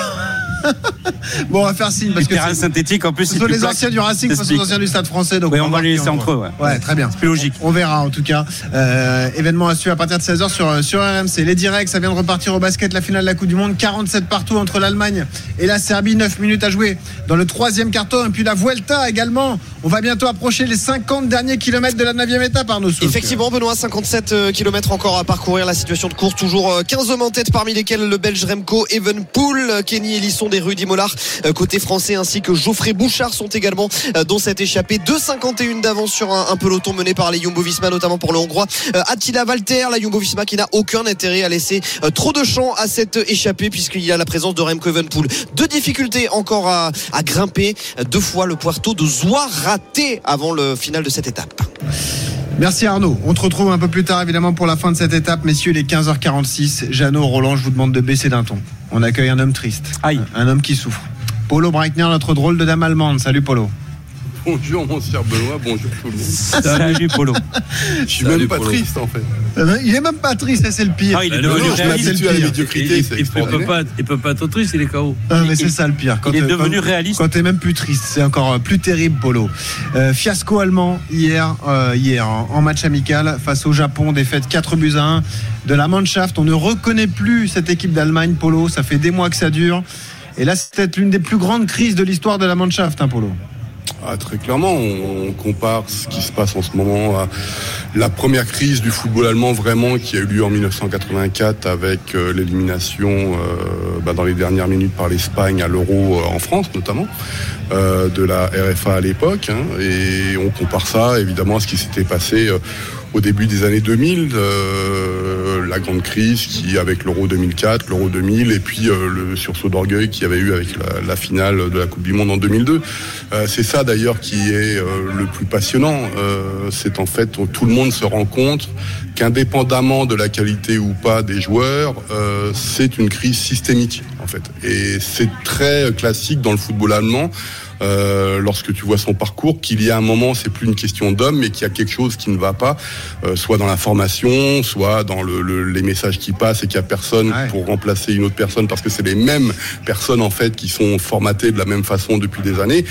Bon, on va faire signe parce que terrain synthétique, en plus, ce c'est sont les anciens du Racing face aux T'expliques. anciens du Stade français. Donc Oui, on va les laisser entre eux, ouais. Ouais, très bien. C'est plus logique. On verra en tout cas. Euh, événement à suivre à partir de 16h sur, sur RMC. Les directs, ça vient de repartir au basket, la finale de la Coupe du Monde. 47 partout entre l'Allemagne et la Serbie. 9 minutes à jouer dans le troisième carton. Et puis la Vuelta également. On va bientôt approcher les 50 derniers kilomètres de la 9 étape, Arnaud. Effectivement, Benoît, 57 km encore à parcourir. La situation de course, toujours euh, 15 hommes en tête, parmi lesquels le Belge Remco Evenpool, euh, Kenny Elisson des Rudy Mollard, euh, côté français, ainsi que Geoffrey Bouchard sont également euh, dans cette échappée. 2,51 d'avance sur un, peloton mené par les Jumbo Visma, notamment pour le Hongrois euh, Attila Valter. La Jumbo Visma qui n'a aucun intérêt à laisser trop de champ à cette échappée, puisqu'il y a la présence de Remco Evenpool. Deux difficultés encore à, grimper. Deux fois le Puerto de Zois raté avant le final de cette étape. Merci Arnaud. On te retrouve un peu plus tard évidemment pour la fin de cette étape. Messieurs, les 15h46. Jeannot, Roland, je vous demande de baisser d'un ton. On accueille un homme triste. Aïe. Un homme qui souffre. Polo Breitner, notre drôle de dame allemande. Salut Polo. Bonjour mon cher Benoît, bonjour tout le monde. Salut, Polo. Je suis Salut, même pas Polo. triste en fait. Euh, Il est même pas triste, c'est le pire. Ah, il est Ben devenu non, réaliste. à la médiocrité, il, il- il peut pas, il peut pas être triste, il est KO. Ah, mais c'est ça le pire. Quand il est euh, devenu quand- réaliste. Quand t'es même plus triste, c'est encore euh, plus terrible, Polo. Euh, fiasco allemand hier, euh, hier en, en match amical face au Japon, défaite 4 buts à 1 de la Mannschaft. On ne reconnaît plus cette équipe d'Allemagne, Polo. Ça fait des mois que ça dure. Et là, c'est peut-être l'une des plus grandes crises de l'histoire de la Mannschaft, hein, Polo. Ah, très clairement, on, compare ce qui se passe en ce moment à la première crise du football allemand vraiment qui a eu lieu en 1984 avec euh, l'élimination euh, bah, dans les dernières minutes par l'Espagne à l'Euro euh, en France notamment de la RFA à l'époque. hein. et on compare ça évidemment à ce qui s'était passé au début des années 2000, euh, la grande crise qui avec l'Euro 2004, l'Euro 2000 et puis euh, le sursaut d'orgueil qu'il y avait eu avec la, finale de la Coupe du Monde en 2002. Euh, c'est ça d'ailleurs qui est euh, le plus passionnant. Euh, c'est en fait tout le monde se rend compte qu'indépendamment de la qualité ou pas des joueurs, c'est une crise systémique en fait. Et c'est très classique dans le football allemand. Euh, lorsque tu vois son parcours, qu'il y a un moment, c'est plus une question d'homme, mais qu'il y a quelque chose qui ne va pas, euh, soit dans la formation, soit dans le, le- les messages qui passent et qu'il n'y a personne pour remplacer une autre personne, parce que c'est les mêmes personnes en fait qui sont formatées de la même façon depuis des années.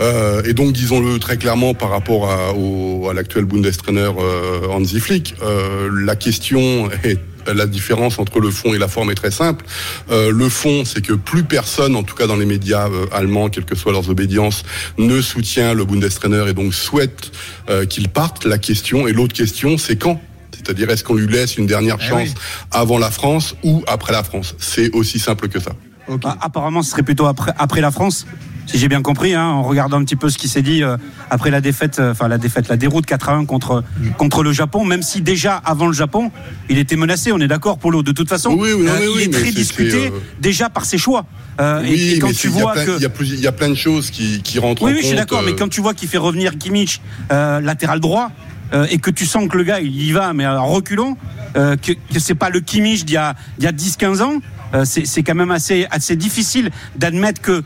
Euh, et donc, disons-le très clairement par rapport à, au- à l'actuel Bundestrainer euh, Hansi Flick, euh, la question est la différence entre le fond et la forme est très simple. Euh, le fond, c'est que plus personne, en tout cas dans les médias euh, allemands, quelles que soient leurs obédiences, ne soutient le Bundestrainer et donc souhaite euh, qu'il parte. La question et l'autre question, c'est quand? C'est-à-dire, est-ce qu'on lui laisse une dernière Eh chance oui. avant la France ou après la France? C'est aussi simple que ça. Bah, apparemment, ce serait plutôt après, après la France, si j'ai bien compris, hein, en regardant un petit peu ce qui s'est dit euh, après la défaite, euh, enfin la défaite, la déroute 4 à 1 contre, contre le Japon, même si déjà avant le Japon, il était menacé, on est d'accord, Polo. De toute façon, Oui, oui, euh, mais il oui, est très discuté euh, déjà par ses choix. Euh, oui, et, quand mais tu c'est- il y a vois plein- que. y, y a plein de choses qui, qui rentrent Oui, en oui, je suis d'accord, mais quand tu vois qu'il fait revenir Kimmich euh, latéral droit euh, et que tu sens que le gars il y va mais en reculant, euh, que, que c'est pas le Kimmich d'il y a, a 10-15 ans, euh, c'est c'est quand même assez, assez difficile d'admettre que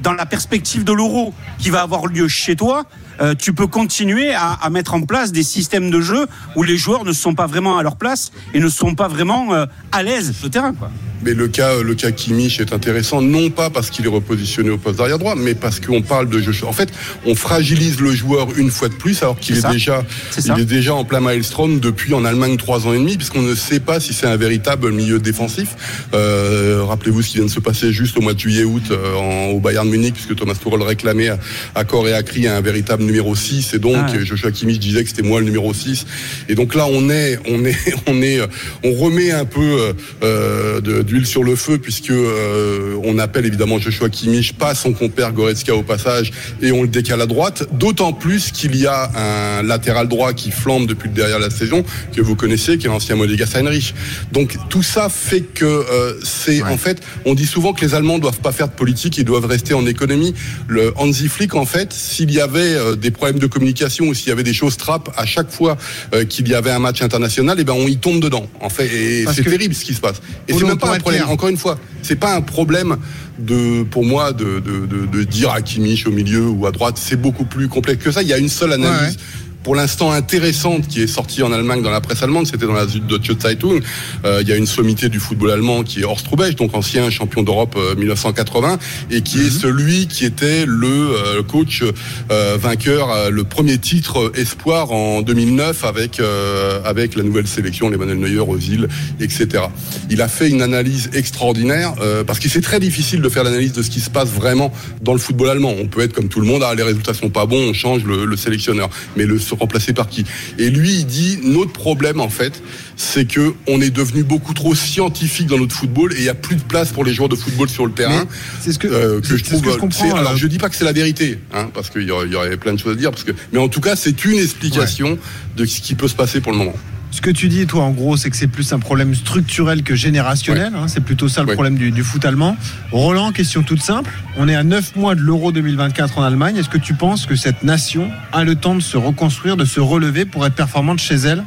dans la perspective de l'euro qui va avoir lieu chez toi, euh, tu peux continuer à, à mettre en place des systèmes de jeu où les joueurs ne sont pas vraiment à leur place et ne sont pas vraiment euh, à l'aise sur le terrain. Quoi. Mais le cas, le cas Kimmich est intéressant, non pas parce qu'il est repositionné au poste d'arrière droit, mais parce qu'on parle de jeu. En fait, on fragilise le joueur une fois de plus, alors qu'il est, déjà, il est déjà en plein maelstrom depuis en Allemagne trois ans et demi, puisqu'on ne sait pas si c'est un véritable milieu défensif. Euh, Rappelez-vous ce qui vient de se passer juste au mois de juillet-août euh, au Bayern Munich, puisque Thomas Tuchel réclamait à, à corps et à cri un véritable numéro 6, et donc Ah ouais. Joshua Kimmich disait que c'était moi le numéro 6. Et donc là, on est, on est, on est, euh, on remet un peu euh, euh, d'huile sur le feu puisque euh, on appelle évidemment Joshua Kimmich, pas son compère Goretzka au passage, et on le décale à droite. D'autant plus qu'il y a un latéral droit qui flambe depuis le derrière la saison que vous connaissez, qui est l'ancien Modigas Heinrich. Donc tout ça fait que euh, c'est en fait, on dit souvent que les Allemands doivent pas faire de politique, ils doivent rester en économie. Le Hansi Flick, en fait, s'il y avait euh, des problèmes de communication ou s'il y avait des choses trappes à chaque fois euh, qu'il y avait un match international, et ben on y tombe dedans. En fait, et c'est terrible ce qui se passe. Et c'est même pas un problème. Encore une fois, c'est pas un problème de, pour moi, de, de, de, de dire à Kimmich au milieu ou à droite. C'est beaucoup plus complexe que ça. Il y a une seule analyse. Pour l'instant intéressante qui est sortie en Allemagne dans la presse allemande, c'était dans la Süddeutsche Zeitung. Euh, il y a une sommité du football allemand qui est Horst Rubesch, donc ancien champion d'Europe euh, 1980, et qui Mhm. est celui qui était le euh, coach euh, vainqueur, euh, le premier titre euh, espoir en 2009 avec euh, avec la nouvelle sélection, les Manuel Neuer, Ozil, etc. Il a fait une analyse extraordinaire euh, parce que c'est très difficile de faire l'analyse de ce qui se passe vraiment dans le football allemand. On peut être comme tout le monde, ah, les résultats sont pas bons, on change le, le sélectionneur, mais le remplacer par qui? Et lui, il dit notre problème en fait, c'est que on est devenu beaucoup trop scientifique dans notre football et il y a plus de place pour les joueurs de football sur le terrain. C'est ce que, euh, que je trouve. que je comprends, c'est- alors euh, je dis pas que c'est la vérité, hein, parce qu'il y, aurait- il y aurait plein de choses à dire, parce que, mais en tout cas c'est une explication de ce qui peut se passer pour le moment. Ce que tu dis, toi, en gros, c'est que c'est plus un problème structurel que générationnel. hein, c'est plutôt ça le Ouais. problème du, du foot allemand. Roland, question toute simple. On est à 9 mois de l'Euro 2024 en Allemagne. Est-ce que tu penses que cette nation a le temps de se reconstruire, de se relever pour être performante chez elle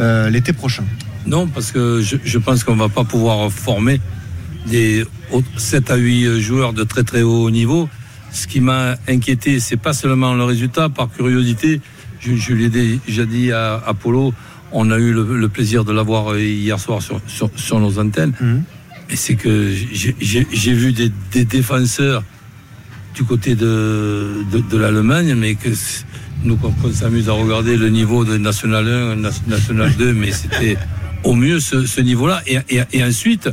euh, l'été prochain? Non, parce que je, je pense qu'on va pas pouvoir former des 7 à 8 joueurs de très très haut niveau. Ce qui m'a inquiété, c'est pas seulement le résultat, par curiosité, je, je l'ai déjà dit à Apollo, on a eu le, le plaisir de l'avoir hier soir sur, sur, sur nos antennes. Et c'est que j'ai- vu des, des défenseurs du côté de, de, de l'Allemagne, mais que nous, quand on s'amuse à regarder le niveau de National 1, Na- National 2, mais c'était au mieux ce, ce niveau-là. Et, et, et ensuite,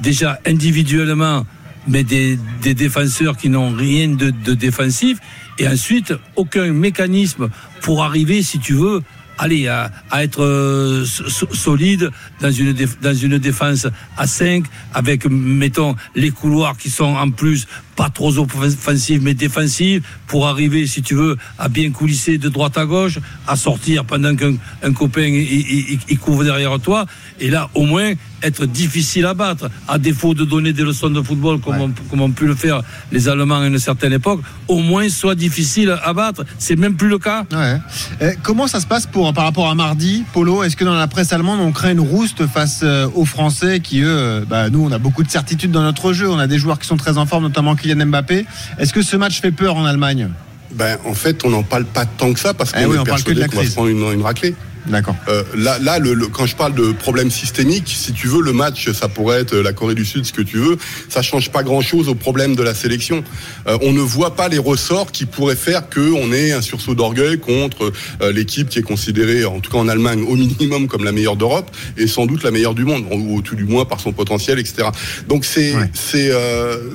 déjà individuellement, mais des, des défenseurs qui n'ont rien de, de défensif, et ensuite, aucun mécanisme pour arriver, si tu veux, allez, à, être euh, so- so- solide dans une, dans une défense à 5, avec, mettons, les couloirs qui sont en plus pas trop offensive mais défensive, pour arriver, si tu veux, à bien coulisser de droite à gauche, à sortir pendant qu'un un copain il, il- il couvre derrière toi, et là au moins être difficile à battre, à défaut de donner des leçons de football comme, on, comme ont pu le faire les Allemands à une certaine époque, au moins soit difficile à battre. C'est même plus le cas. Ouais. Euh, comment ça se passe pour, par rapport à mardi, Polo? Est-ce que dans la presse allemande, on crée une rouste face euh, aux Français qui, eux, euh, bah, nous, on a beaucoup de certitudes dans notre jeu. On a des joueurs qui sont très en forme, notamment Kylian Mbappé. Est-ce que ce match fait peur en Allemagne? Ben, en fait, on n'en parle pas tant que ça parce qu'on Eh oui, est on parle que de persuadé la qu'on va prendre une, une raclée. D'accord. Euh, là, là le, le- quand je parle de problème systémique, si tu veux, le match, ça pourrait être la Corée du Sud, ce que tu veux. Ça change pas grand-chose au problème de la sélection. Euh, on ne voit pas les ressorts qui pourraient faire qu'on ait un sursaut d'orgueil contre euh, l'équipe qui est considérée, en tout cas en Allemagne, au minimum comme la meilleure d'Europe et sans doute la meilleure du monde, ou tout du moins par son potentiel, etc. Donc c'est c'est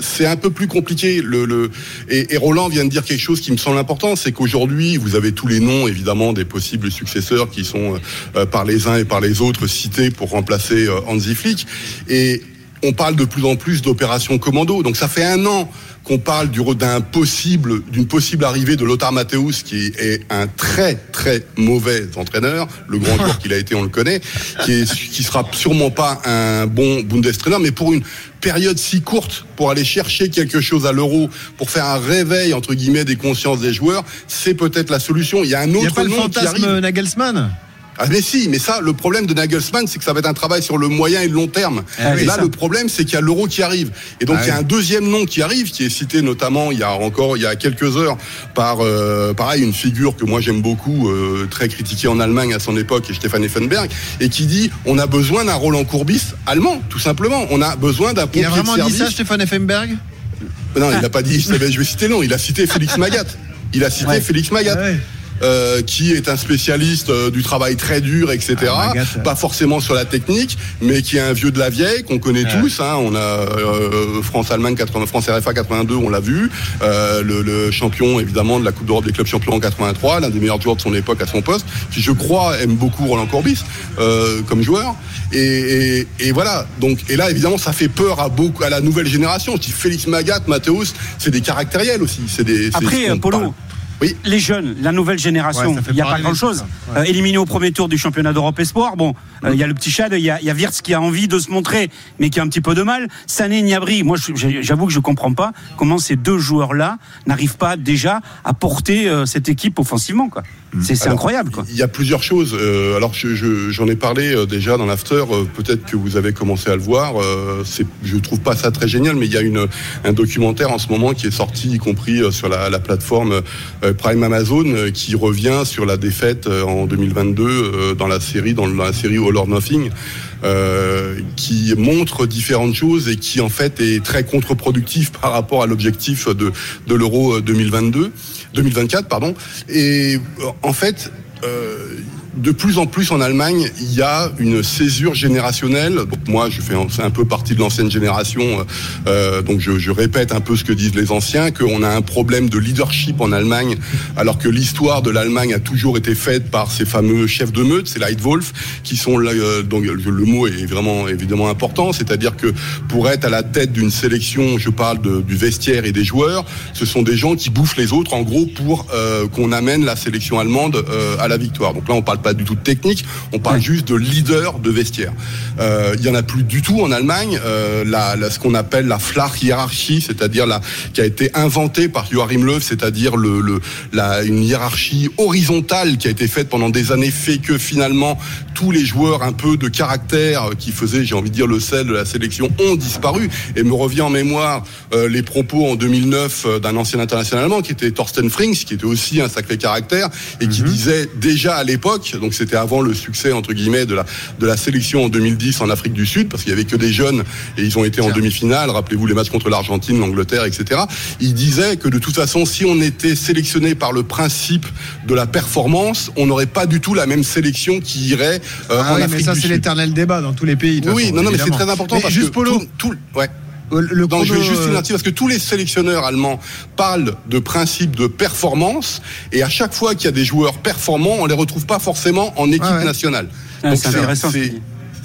c'est un peu plus compliqué. Le, le et, et Roland vient de dire quelque chose qui me semble important, c'est qu'aujourd'hui vous avez tous les noms évidemment des possibles successeurs qui sont euh, par les uns et par les autres cités pour remplacer euh, Hansi Flick et on parle de plus en plus d'opérations commando. Donc ça fait un an qu'on parle du- d'un possible, d'une possible arrivée de Lothar Matthäus, qui est un très très mauvais entraîneur. Le grand joueur qu'il a été, on le connaît, qui est, qui sera sûrement pas un bon Bundestrainer, mais pour une période si courte pour aller chercher quelque chose à l'euro, pour faire un réveil entre guillemets des consciences des joueurs, c'est peut-être la solution. Il y a un Il n'y a autre pas le nom fantasme Nagelsmann? Ah mais si, mais ça, le problème de Nagelsmann, c'est que ça va être un travail sur le moyen et le long terme. Ah oui, et là, ça. le problème, c'est qu'il y a l'euro qui arrive. Et donc, Ah il y a oui. un deuxième nom qui arrive, qui est cité notamment il y a encore, il y a quelques heures, par, euh, pareil, une figure que moi j'aime beaucoup, euh, très critiquée en Allemagne à son époque, et Stéphane Effenberg, et qui dit, on a besoin d'un Roland Courbis allemand, tout simplement. On a besoin d'un pompier Il a vraiment de dit ça, Stéphane Effenberg? Non, il n'a pas dit, je vais citer nom, il a cité Félix Magat. Il a cité Ouais. Félix Magat. Ah ouais. Euh, qui est un spécialiste euh, du travail très dur, etc. Ah. Pas forcément sur la technique, mais qui est un vieux de la vieille qu'on connaît Ouais. tous. Hein. On a euh, France-Allemagne 80, France RFA 82, on l'a vu. Euh, le, le champion évidemment de la Coupe d'Europe des clubs champions en 83, l'un des meilleurs joueurs de son époque à son poste, qui je crois aime beaucoup Roland Courbis euh, comme joueur. Et, et, et voilà. Donc et là évidemment ça fait peur à beaucoup à la nouvelle génération. Je dis Félix Magat, Mathéus, c'est des caractériels aussi. C'est des. Après, Polo, parle. Oui. les jeunes, la nouvelle génération, Ouais, il n'y a pas grand-chose. Euh, éliminé au premier tour du championnat d'Europe Espoir, bon, euh, il y a le petit Chad, il y a, il y a Wirtz qui a envie de se montrer, mais qui a un petit peu de mal. Sané, Niabri, moi, j'avoue que je comprends pas comment ces deux joueurs-là n'arrivent pas déjà à porter euh, cette équipe offensivement, quoi. C'est c'est incroyable, quoi. Il y a plusieurs choses. Euh, alors, je- je- j'en ai parlé euh, déjà dans l'after. euh, Peut-être que vous avez commencé à le voir. Je trouve pas ça très génial, mais il y a une, un documentaire en ce moment qui est sorti, y compris sur la, la plateforme Prime Amazon, qui revient sur la défaite en 2022 euh, dans la série, dans la série All or Nothing. Euh, qui montre différentes choses et qui en fait est très contre-productif par rapport à l'objectif de, de l'Euro euh, 2022, 2024 pardon. Et euh, en fait, euh, de plus en plus en Allemagne, il y a une césure générationnelle. Donc moi, je fais un, peu partie de l'ancienne génération, euh, donc je, je répète un peu ce que disent les anciens, qu'on a un problème de leadership en Allemagne, alors que l'histoire de l'Allemagne a toujours été faite par ces fameux chefs de meute, ces Leitwolf, qui sont là, euh, donc le mot est vraiment évidemment important, c'est-à-dire que pour être à la tête d'une sélection, je parle de- du vestiaire et des joueurs, ce sont des gens qui bouffent les autres en gros pour euh, qu'on amène la sélection allemande euh, à la victoire. Donc là, on parle pas du tout de technique, on parle juste de leader de vestiaire. Euh, Il y en a plus du tout en Allemagne. Euh, la, la- ce qu'on appelle la flach hiérarchie, c'est-à-dire la qui a été inventée par Joachim Löw, c'est-à-dire le, le la, une hiérarchie horizontale qui a été faite pendant des années, fait que finalement tous les joueurs un peu de caractère qui faisaient, j'ai envie de dire, le sel de la sélection ont disparu. Et me revient en mémoire euh, les propos en 2009 euh, d'un ancien international allemand qui était Thorsten Frings, qui était aussi un sacré caractère et qui disait déjà à l'époque, donc c'était avant le succès entre guillemets de la de la sélection en 2010 en Afrique du Sud, parce qu'il y avait que des jeunes et ils ont été en demi-finale. Rappelez-vous les matchs contre l'Argentine, l'Angleterre, etc. Il disait que de toute façon, si on était sélectionné par le principe de la performance, on n'aurait pas du tout la même sélection qui irait euh, Ah en oui, Afrique mais ça, c'est l'éternel débat dans tous les pays. de Oui, façon, non, non, mais c'est très important Mais parce juste que Polo, tout, tout- ouais. Le le Non, je vais juste euh, finir là-dessus parce que tous les sélectionneurs allemands parlent de principe de performance et à chaque fois qu'il y a des joueurs performants, on les retrouve pas forcément en équipe Ah ouais. nationale. Ah, Donc c'est intéressant, ce c'est-.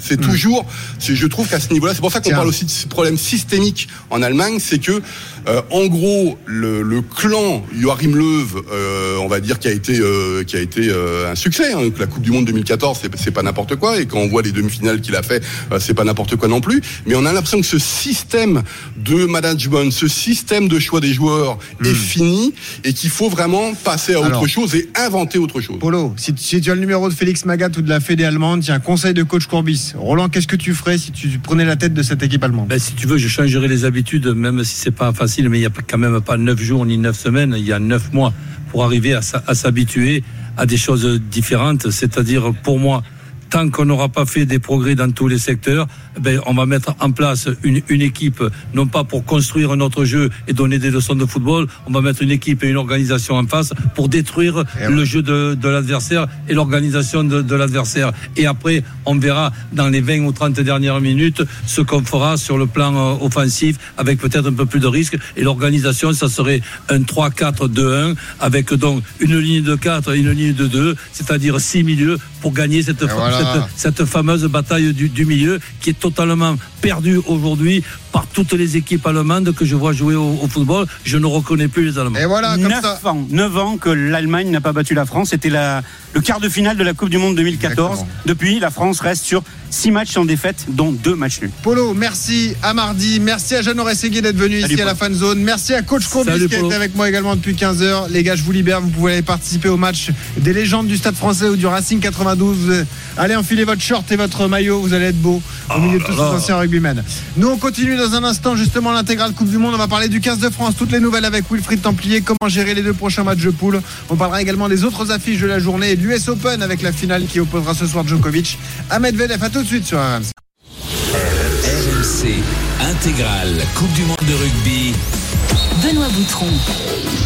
C'est toujours, je trouve qu'à ce niveau-là, c'est pour ça qu'on Tiens. parle aussi de ce problème systémique en Allemagne, c'est que, euh, en gros, le, le clan Joachim Löw, euh, on va dire, qui a été, euh, qui a été euh, un succès. hein, que la Coupe du Monde 2014, c'est, pas n'importe quoi, et quand on voit les demi-finales qu'il a fait, euh, c'est pas n'importe quoi non plus. Mais on a l'impression que ce système de management, ce système de choix des joueurs est fini et qu'il faut vraiment passer à autre Hmm. Chose et inventer autre chose. Polo, si, si tu as le numéro de Félix Magat ou de la Fédé allemande, tiens, conseil de coach Courbis. Roland, qu'est-ce que tu ferais si tu prenais la tête de cette équipe allemande? Ben, si tu veux, je changerai les habitudes, même si c'est pas facile, mais il n'y a quand même pas neuf jours ni neuf semaines, il y a neuf mois pour arriver à, s'habituer à des choses différentes. C'est-à-dire, pour moi, tant qu'on n'aura pas fait des progrès dans tous les secteurs, ben, on va mettre en place une, une équipe, non pas pour construire notre jeu et donner des leçons de football, on va mettre une équipe et une organisation en face pour détruire Et le ouais. jeu de, de l'adversaire et l'organisation de, de l'adversaire. Et après, on verra dans les 20 ou 30 dernières minutes ce qu'on fera sur le plan euh, offensif avec peut-être un peu plus de risques. Et l'organisation, ça serait un 3-4-2-1 avec donc une ligne de 4 et une ligne de 2, c'est-à-dire six milieux pour gagner cette, voilà. Cette, cette fameuse bataille du, du milieu qui est totalement perdue aujourd'hui par toutes les équipes allemandes que je vois jouer au, au football. Je ne reconnais plus les Allemands. Et voilà, comme 9 ça. ans, 9 ans que l'Allemagne n'a pas battu la France. C'était le quart de finale de la Coupe du Monde 2014. Exactement. Depuis, la France reste sur 6 matchs sans défaite, dont 2 matchs nuls. Polo, merci à mardi. Merci à Jeanne Orességui d'être venu Salut, ici à la fan zone. Merci à coach Salut, qui été avec moi également depuis 15 heures. Les gars, je vous libère. Vous pouvez aller participer au match des légendes du Stade français ou du Racing 92. Allez enfiler votre short et votre maillot. Vous allez être beau au milieu de tous ces là là. anciens rugbymen. Nous, on continue dans un instant justement l'intégrale Coupe du Monde. On va parler du 15 de France. Toutes les nouvelles avec Wilfried Templier. Comment gérer les deux prochains matchs de poule. On parlera également des autres affiches de la journée et de l'US Open avec la finale qui opposera ce soir Djokovic à Medvedev. À tout de suite sur RMC. RMC intégrale Coupe du monde de rugby. Benoît Boutron.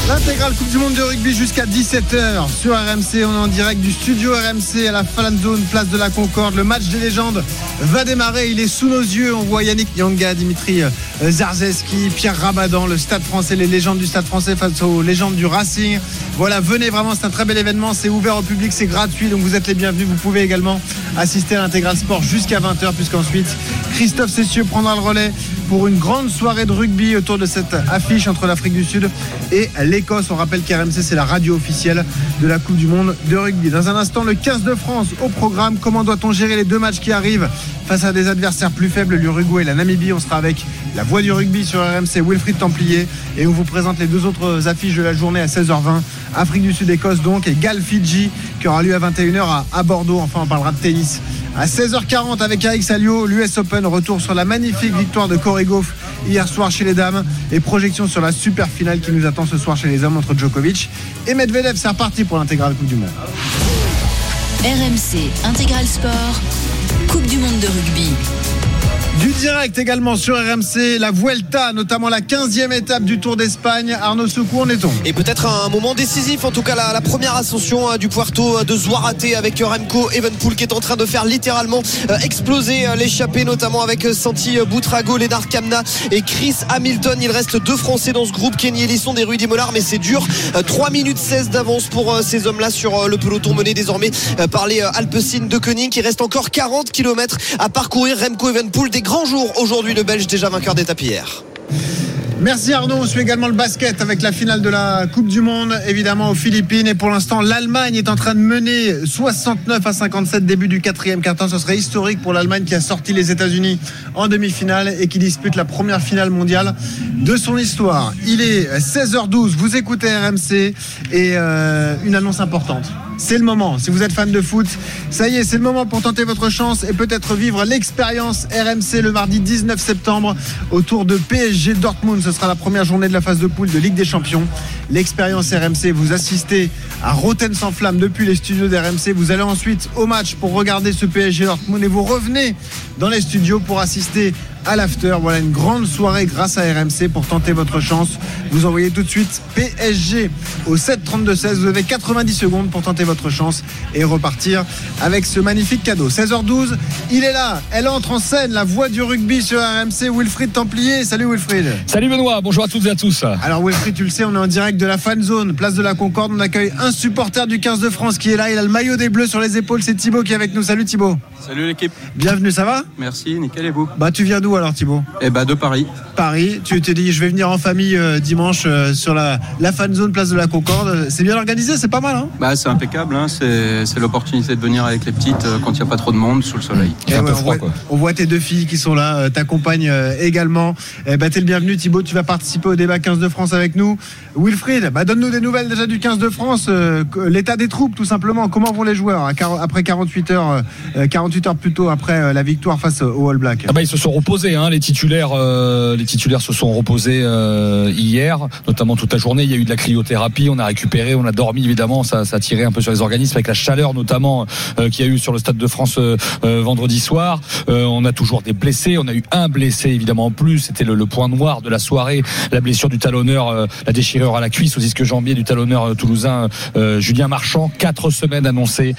L'intégrale Coupe du Monde de rugby jusqu'à 17h sur RMC. On est en direct du studio RMC à la Fan Zone, place de la Concorde. Le match des légendes va démarrer. Il est sous nos yeux. On voit Yannick Yanga, Dimitri euh, Zarzeski, Pierre Rabadan, le stade français, les légendes du stade français face aux légendes du Racing. Voilà, venez vraiment, c'est un très bel événement. C'est ouvert au public, c'est gratuit. Donc vous êtes les bienvenus. Vous pouvez également assister à l'intégral sport jusqu'à 20h, puisqu'ensuite Christophe Cessieux prendra le relais pour une grande soirée de rugby autour de cette affiche entre l'Afrique du Sud et l'Écosse. On rappelle qu'RMC c'est la radio officielle de la Coupe du Monde de rugby. Dans un instant, le 15 de France au programme. Comment doit-on gérer les deux matchs qui arrivent face à des adversaires plus faibles, l'Uruguay et la Namibie? On sera avec la voix du rugby sur RMC, Wilfried Templier. Et on vous présente les deux autres affiches de la journée à 16h20. Afrique du Sud, Écosse donc, et Gal Fidji qui aura lieu à 21h à, à Bordeaux. Enfin, on parlera de tennis. À 16h40 avec Eric Salio, l'US Open retour sur la magnifique victoire de Corey Goff hier soir chez les dames et projection sur la super finale qui nous attend ce soir chez les hommes entre Djokovic et Medvedev. C'est reparti pour l'intégrale Coupe du Monde. RMC Intégral Sport. Coupe du Monde de rugby. Du direct également sur RMC, la Vuelta, notamment la 15e étape du Tour d'Espagne. Arnaud Soucou, on est tombé. Et peut-être un moment décisif, en tout cas la, première ascension euh, du Puerto de Zuarate avec euh, Remco Evenpool qui est en train de faire littéralement euh, exploser euh, l'échappée, notamment avec euh, Santi Boutrago, Lennart Kamna et Chris Hamilton. Il reste deux Français dans ce groupe, Kenny Elisson et Rudy Mollard, mais c'est dur. Euh, 3 minutes 16 d'avance pour euh, ces hommes-là sur euh, le peloton mené désormais euh, par les euh, Alpecin de Koenig. Il reste encore 40 km à parcourir. Remco Evenpool, des grands jours aujourd'hui, le Belge déjà vainqueur d'étape hier. Merci Arnaud. On suit également le basket avec la finale de la Coupe du Monde, évidemment aux Philippines. Et pour l'instant, l'Allemagne est en train de mener 69 à 57 début du quatrième quart-temps. Ce serait historique pour l'Allemagne qui a sorti les États-Unis en demi-finale et qui dispute la première finale mondiale de son histoire. Il est 16h12. Vous écoutez RMC et euh, une annonce importante. C'est le moment. Si vous êtes fan de foot, ça y est, c'est le moment pour tenter votre chance et peut-être vivre l'expérience RMC le mardi 19 septembre autour de PSG Dortmund. Ce sera la première journée de la phase de poule de Ligue des Champions. L'expérience RMC, vous assistez à Roten sans flamme depuis les studios d'RMC. Vous allez ensuite au match pour regarder ce PSG Dortmund et vous revenez dans les studios pour assister à l'after. Voilà une grande soirée grâce à RMC pour tenter votre chance. Vous envoyez tout de suite PSG au 7 32 16. Vous avez 90 secondes pour tenter votre chance et repartir avec ce magnifique cadeau. 16h12, il est là. Elle entre en scène, la voix du rugby sur RMC. Wilfried Templier. Salut Wilfried. Salut Benoît. Bonjour à toutes et à tous. Alors Wilfried, tu le sais, on est en direct de la fan zone, place de la Concorde. On accueille un supporter du 15 de France qui est là. Il a le maillot des Bleus sur les épaules. C'est Thibaut qui est avec nous. Salut Thibaut. Salut l'équipe. Bienvenue, ça va? Merci, nickel et vous? Bah tu viens d'où alors Thibaut Eh bah de Paris. Paris. Tu t'es dit je vais venir en famille euh, dimanche euh, sur la, la fan zone place de la Concorde. C'est bien organisé, c'est pas mal. Hein Bah c'est impeccable, hein. c'est c'est l'opportunité de venir avec les petites euh, quand il n'y a pas trop de monde sous le soleil. Et ouais, on, voit, on voit tes deux filles qui sont là, euh, t'accompagnent euh, également. Eh bah, t'es le bienvenu Thibaut, tu vas participer au débat 15 de France avec nous. Wilfried, bah, donne-nous des nouvelles déjà du 15 de France, euh, l'état des troupes tout simplement. Comment vont les joueurs hein, après 48 heures, euh, 48 heures plus tôt après euh, la victoire face au All Black Ah bah, ils se sont reposés, hein, les titulaires. euh, les titulaires se sont reposés euh, hier, notamment toute la journée. Il y a eu de la cryothérapie, on a récupéré, on a dormi évidemment. Ça, a tiré un peu sur les organismes avec la chaleur notamment euh, qu'il y a eu sur le stade de France vendredi soir. On a toujours des blessés. On a eu un blessé évidemment en plus. C'était le, point noir de la soirée, la blessure du talonneur, la déchirure à la cuisse au disque jambier du talonneur toulousain Julien Marchand. Quatre semaines annoncées,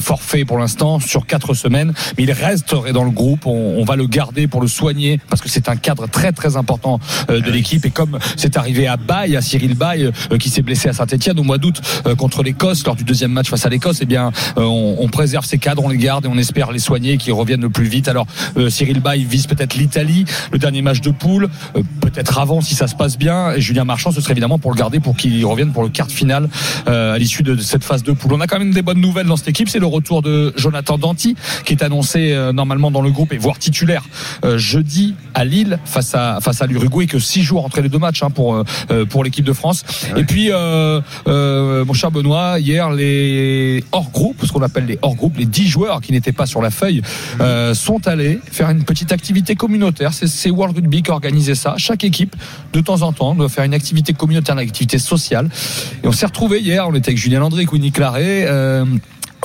forfait pour l'instant sur quatre semaines, mais il resterait dans le groupe. On va le garder pour le soigner parce que c'est un cadre très très important euh, de l'équipe. Et comme c'est arrivé à Baye, à Cyril Baye, euh, qui s'est blessé à Saint-Etienne au mois d'août euh, contre l'Écosse lors du deuxième match face à l'Écosse, eh bien on, on préserve ces cadres, on les garde et on espère les soigner et qu'ils reviennent le plus vite. Alors Cyril Baye vise peut-être l'Italie, le dernier match de poule, peut-être avant si ça se passe bien. Et Julien Marchand, ce serait évidemment pour le garder pour qu'il revienne pour le quart de finale à l'issue de, cette phase de poule. On a quand même des bonnes nouvelles dans cette équipe, c'est le retour de Jonathan Danti qui est annoncé normalement dans le groupe et voire titulaire euh, jeudi à Lille face à face à l'Uruguay que six jours entre les deux matchs hein, pour euh, euh, pour l'équipe de France. Et puis mon cher Benoît, hier les hors groupes, ce qu'on appelle les hors groupes, les dix joueurs qui n'étaient pas sur la feuille euh, sont allés faire une petite activité communautaire. C'est World Rugby qui a organisé ça. Chaque équipe de temps en temps doit faire une activité communautaire, une activité sociale. Et on s'est retrouvé hier. On était avec Julien Landry, Winnie Claret. Euh,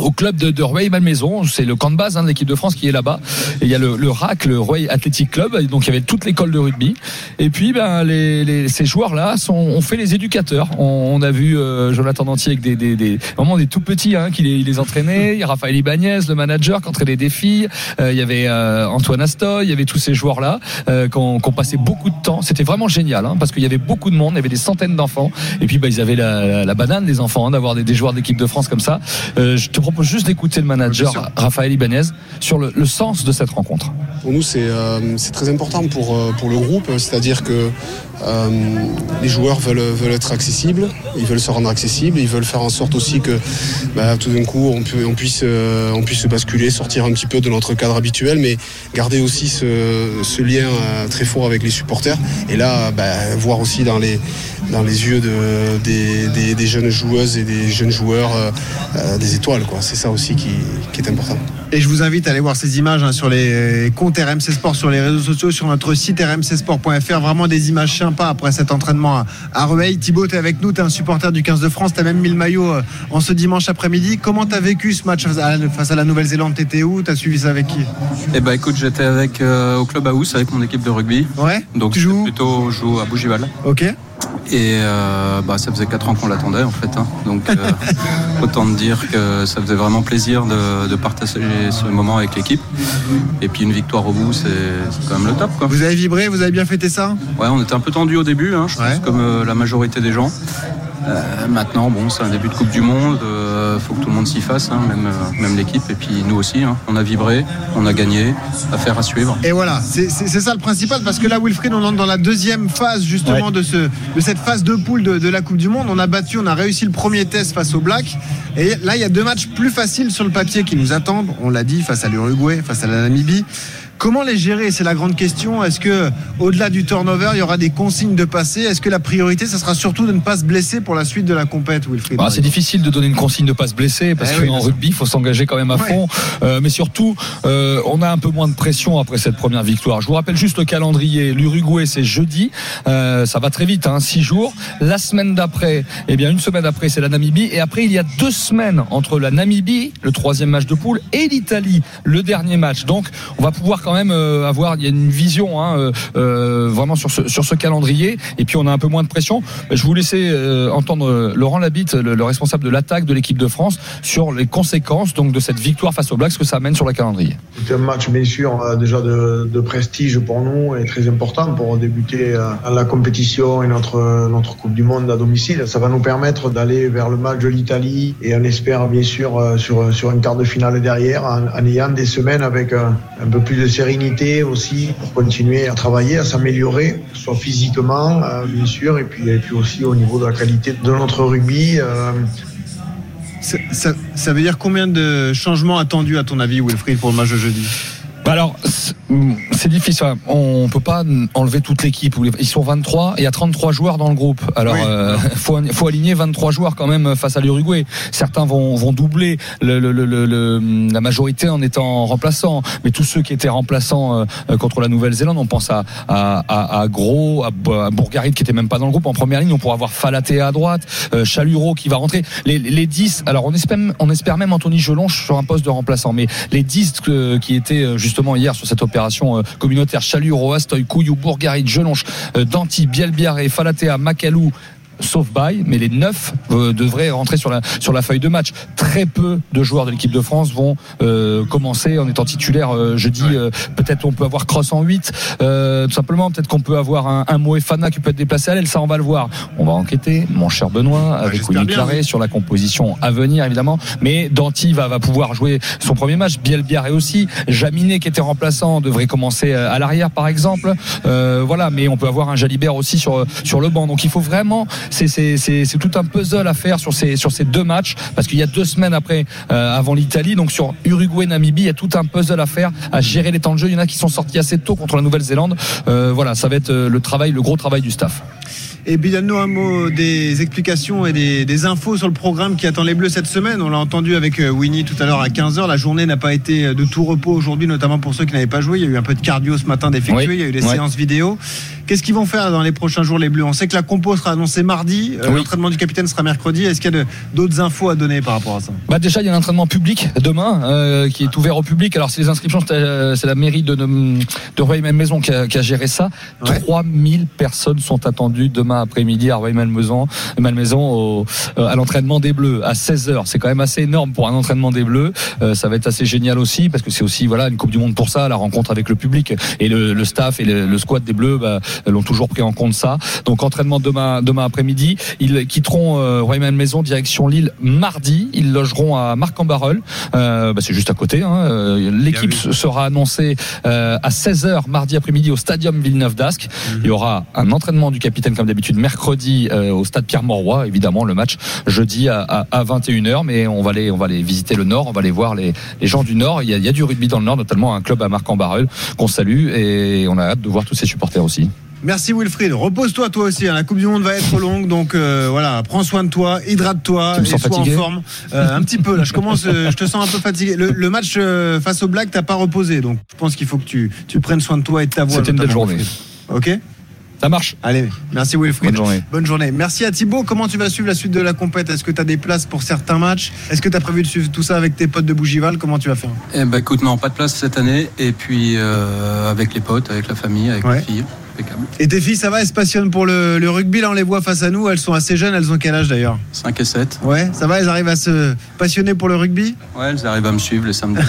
au club de, de Rueil-Malmaison, c'est le camp de base hein, de l'équipe de France qui est là-bas. Il y a le, le RAC, le Rueil Athletic Club, donc il y avait toute l'école de rugby. Et puis ben les, les- ces joueurs-là ont fait les éducateurs. On, on a vu euh, Jonathan Dantier avec des, des, des vraiment des tout petits hein, qui les, les entraînait. Il y a Raphaël Ibanez, le manager, qui entraînait des filles. Euh, il y avait euh, Antoine Astoy, il y avait tous ces joueurs-là euh, qui ont qui ont passé beaucoup de temps. C'était vraiment génial hein, parce qu'il y avait beaucoup de monde, il y avait des centaines d'enfants. Et puis ben, ils avaient la, la, banane des enfants hein, d'avoir des, des joueurs d'équipe de France comme ça. Euh, propose juste d'écouter le manager Raphaël Ibanez sur le, le sens de cette rencontre. Pour nous, c'est euh, très important pour, euh, pour le groupe, c'est-à-dire que euh, les joueurs veulent, être accessibles, ils veulent se rendre accessibles, ils veulent faire en sorte aussi que bah, tout d'un coup on, puisse, euh, on puisse se basculer, sortir un petit peu de notre cadre habituel, mais garder aussi ce, lien euh, très fort avec les supporters. Et là, bah, voir aussi dans les, dans les yeux de, des, des, jeunes joueuses et des jeunes joueurs des étoiles. C'est ça aussi qui est important. Et je vous invite à aller voir ces images hein, sur les comptes RMC Sport, sur les réseaux sociaux, sur notre site rmcsport.fr. Vraiment des images sympas après cet entraînement à, à Rueil. Thibaut, tu es avec nous, tu es un supporter du 15 de France, tu as même mis le maillot euh, en ce dimanche après-midi. Comment tu as vécu ce match face à la, Nouvelle-Zélande? Tu étais où? Tu as suivi ça avec qui? Eh bah écoute, j'étais avec euh, au club House avec mon équipe de rugby. Ouais. Donc tu joues plutôt je joue à Bougival. Ok. Et euh, bah, ça faisait 4 ans qu'on l'attendait en fait. hein. Donc euh, autant te dire que ça faisait vraiment plaisir de, de partager ce moment avec l'équipe. Et puis une victoire au bout, c'est quand même le top. Quoi. Vous avez vibré Vous avez bien fêté ça? Ouais, on était un peu tendu au début, hein, je pense, comme euh, la majorité des gens. Euh, maintenant, bon, c'est un début de Coupe du Monde, euh, faut que tout le monde s'y fasse, hein, même, euh, même l'équipe, et puis nous aussi. hein. On a vibré, on a gagné, affaire à suivre. Et voilà, c'est c'est- c'est ça le principal parce que là, Wilfried, on entre dans la deuxième phase justement Ouais. de, ce, de cette phase de poule de, de la Coupe du Monde. On a battu, on a réussi le premier test face au Black. Et là, il y a deux matchs plus faciles sur le papier qui nous attendent. On l'a dit, face à l'Uruguay, face à la Namibie. Comment les gérer C'est la grande question. Est-ce que, au-delà du turnover, il y aura des consignes de passer Est-ce que la priorité, ça sera surtout de ne pas se blesser pour la suite de la compète, Wilfried? Bah, c'est difficile de donner une consigne de pas se blesser parce Eh qu'en oui, rugby, il faut s'engager quand même à Ouais. fond. Euh, mais surtout, euh, on a un peu moins de pression après cette première victoire. Je vous rappelle juste le calendrier. L'Uruguay, c'est jeudi. Euh, ça va très vite, hein, six jours. La semaine d'après, eh bien une semaine après, c'est la Namibie. Et après, il y a deux semaines entre la Namibie, le troisième match de poule, et l'Italie, le dernier match. Donc, on va pouvoir quand même euh, avoir, il y a une vision hein, euh, euh, vraiment sur ce, sur ce calendrier. Et puis on a un peu moins de pression. Je vous laisser euh, entendre Laurent Labitte, le, le responsable de l'attaque de l'équipe de France, sur les conséquences donc de cette victoire face aux Blacks, ce que ça amène sur le calendrier. C'est un match bien sûr déjà de, prestige pour nous et très important pour débuter la compétition et notre, notre Coupe du Monde à domicile. Ça va nous permettre d'aller vers le match de l'Italie et on espère bien sûr sur, sur un quart de finale derrière en, ayant des semaines avec euh, un peu plus de sérénité aussi pour continuer à travailler, à s'améliorer, soit physiquement euh, bien sûr et puis, et puis aussi au niveau de la qualité de notre rugby. euh, Ça, ça- ça veut dire combien de changements attendus à ton avis, Wilfried, pour le match de jeudi? Bah alors, c'est- difficile. On peut pas enlever toute l'équipe. Ils sont 23 et il y a 33 joueurs dans le groupe. Alors, Oui. euh, faut, faut aligner 23 joueurs quand même face à l'Uruguay. Certains vont, vont doubler le, le- le- le- le- la majorité en étant remplaçants. Mais tous ceux qui étaient remplaçants euh, contre la Nouvelle-Zélande, on pense à, à, à, à Gros, à, Bo- à Bourgarit qui était même pas dans le groupe en première ligne. On pourrait avoir Falaté à droite, euh, Chaluro qui va rentrer. Les, les 10, alors on espère, on espère même Anthony Gelonche sur un poste de remplaçant. Mais les 10 que- qui étaient euh, justement hier sur cette opération euh, communautaire, Chaluro, Astoy, Couillou, Bourgarit, Gelonche, euh, Danti, Bielbiaré, Falatea, Macalou, sauf Baye, mais les neuf euh, devraient rentrer sur la sur la feuille de match. Très peu de joueurs de l'équipe de France vont euh, commencer en étant titulaires euh, jeudi. Euh, peut-être on peut avoir Cross en 8, euh, tout simplement. Peut-être qu'on peut avoir un, un Moefana qui peut être déplacé à l'aile. Ça, on va le voir. On va enquêter, mon cher Benoît, avec Claret oui. sur la composition à venir, évidemment. Mais Danti va, va pouvoir jouer son premier match. Bielbiaré aussi. Jaminet, qui était remplaçant, devrait commencer euh, à l'arrière, par exemple. Euh, voilà, mais on peut avoir un Jalibert aussi sur sur le banc. Donc il faut vraiment, c'est tout un puzzle à faire sur ces deux matchs parce qu'il y a deux semaines après euh, avant l'Italie. Donc sur Uruguay, Namibie, il y a tout un puzzle à faire à gérer les temps de jeu. Il y en a qui sont sortis assez tôt contre la Nouvelle-Zélande. Euh, voilà, ça va être euh, le travail, le gros travail du staff. Et puis donne-nous un mot des explications et des, des infos sur le programme qui attend les Bleus cette semaine. On l'a entendu avec euh, Winnie tout à l'heure à 15h. La journée n'a pas été de tout repos aujourd'hui, notamment pour ceux qui n'avaient pas joué. Il y a eu un peu de cardio ce matin d'effectuer. Oui. Il y a eu des Ouais. séances vidéo. Qu'est-ce qu'ils vont faire dans les prochains jours, les Bleus? On sait que la compo sera annoncée mardi. Euh, Oui. L'entraînement du capitaine sera mercredi. Est-ce qu'il y a d'autres infos à donner par rapport à ça? Bah déjà il y a un entraînement public demain euh, qui est ouvert au public. Alors c'est les inscriptions, c'est euh, la mairie de, de, de Rueil-Malmaison qui a, qui a géré ça. 3000 personnes sont attendues demain après-midi à Rueil-Malmaison Malmaison euh, à l'entraînement des Bleus à 16h. C'est quand même assez énorme pour un entraînement des Bleus. Euh, ça va être assez génial aussi parce que c'est aussi voilà une Coupe du Monde pour ça, la rencontre avec le public et le, le staff et le, le squad des Bleus bah, l'ont toujours pris en compte ça. Donc entraînement demain demain après-midi. Ils quitteront euh, Rueil-Malmaison direction Lille mardi. Ils logeront à Marc-en-Barœul. Euh, bah, c'est juste à côté. Hein. Euh, L'équipe sera annoncée à 16h mardi après-midi au Stadium Villeneuve d'Ascq. Il y aura un entraînement du capitaine comme d'habitude mercredi euh, au Stade Pierre-Mauroy. Évidemment le match jeudi à, à, à 21h. Mais on va aller on va aller visiter le Nord. On va aller voir les, les gens du Nord. Il y, a, il y a du rugby dans le Nord, notamment un club à Marc-en-Barœul qu'on salue et on a hâte de voir tous ses supporters aussi. Merci Wilfried. Repose-toi toi aussi. hein. La Coupe du Monde va être longue, donc euh, voilà, prends soin de toi, hydrate-toi et sois fatigué en forme. Euh, un petit peu là. Je commence, euh, je te sens un peu fatigué. Le, le match face aux Blacks, t'as pas reposé, donc je pense qu'il faut que tu, tu prennes soin de toi et de ta voix. C'était une belle journée. Ok? Ça marche. Allez, merci Wilfried. Bonne journée. Bonne journée. Merci à Thibaut. Comment tu vas suivre la suite de la compète? Est-ce que tu as des places pour certains matchs? Est-ce que tu as prévu de suivre tout ça avec tes potes de Bougival? Comment tu vas faire? Eh ben écoute, non, pas de place cette année. Et puis euh, avec les potes, avec la famille, avec Ouais. les filles. Impeccable. Et tes filles, ça va? Elles se passionnent pour le, le rugby. Là, on les voit face à nous. Elles sont assez jeunes. Elles ont quel âge d'ailleurs? 5 et 7. Ouais, ça va? Elles arrivent à se passionner pour le rugby? Ouais, elles arrivent à me suivre les samedis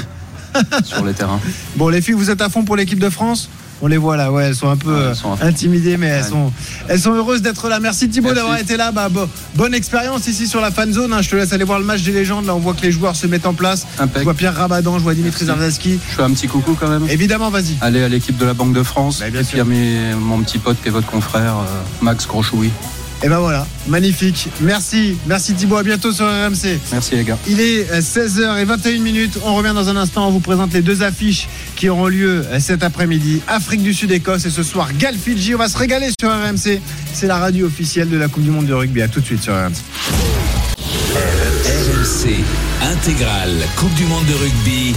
sur les terrains. Bon, les filles, vous êtes à fond pour l'équipe de France? On les voit là, ouais, elles sont un peu Ouais, euh, sont intimidées, mais elles sont, elles sont heureuses d'être là. Merci Thibaut d'avoir été là. Bah, bo- bonne expérience ici sur la fan zone. hein. Je te laisse aller voir le match des légendes. Là, on voit que les joueurs se mettent en place. Impec. Je vois Pierre Rabadan, je vois Dimitri. Zardaski. Je fais un petit coucou quand même. Évidemment, vas-y. Allez à l'équipe de la Banque de France. Bah, bien et sûr. puis à mes- mon petit pote qui est votre confrère, euh, Max Grochoui. Et ben voilà, magnifique. Merci, merci Thibaut. À bientôt sur RMC. Merci les gars. Il est 16h21 minutes. On revient dans un instant. On vous présente les deux affiches qui auront lieu euh, cet après-midi. Afrique du Sud-Écosse et ce soir Galfidji. On va se régaler sur RMC. C'est la radio officielle de la Coupe du Monde de rugby. À tout de suite sur RMC. RMC intégrale Coupe du Monde de rugby.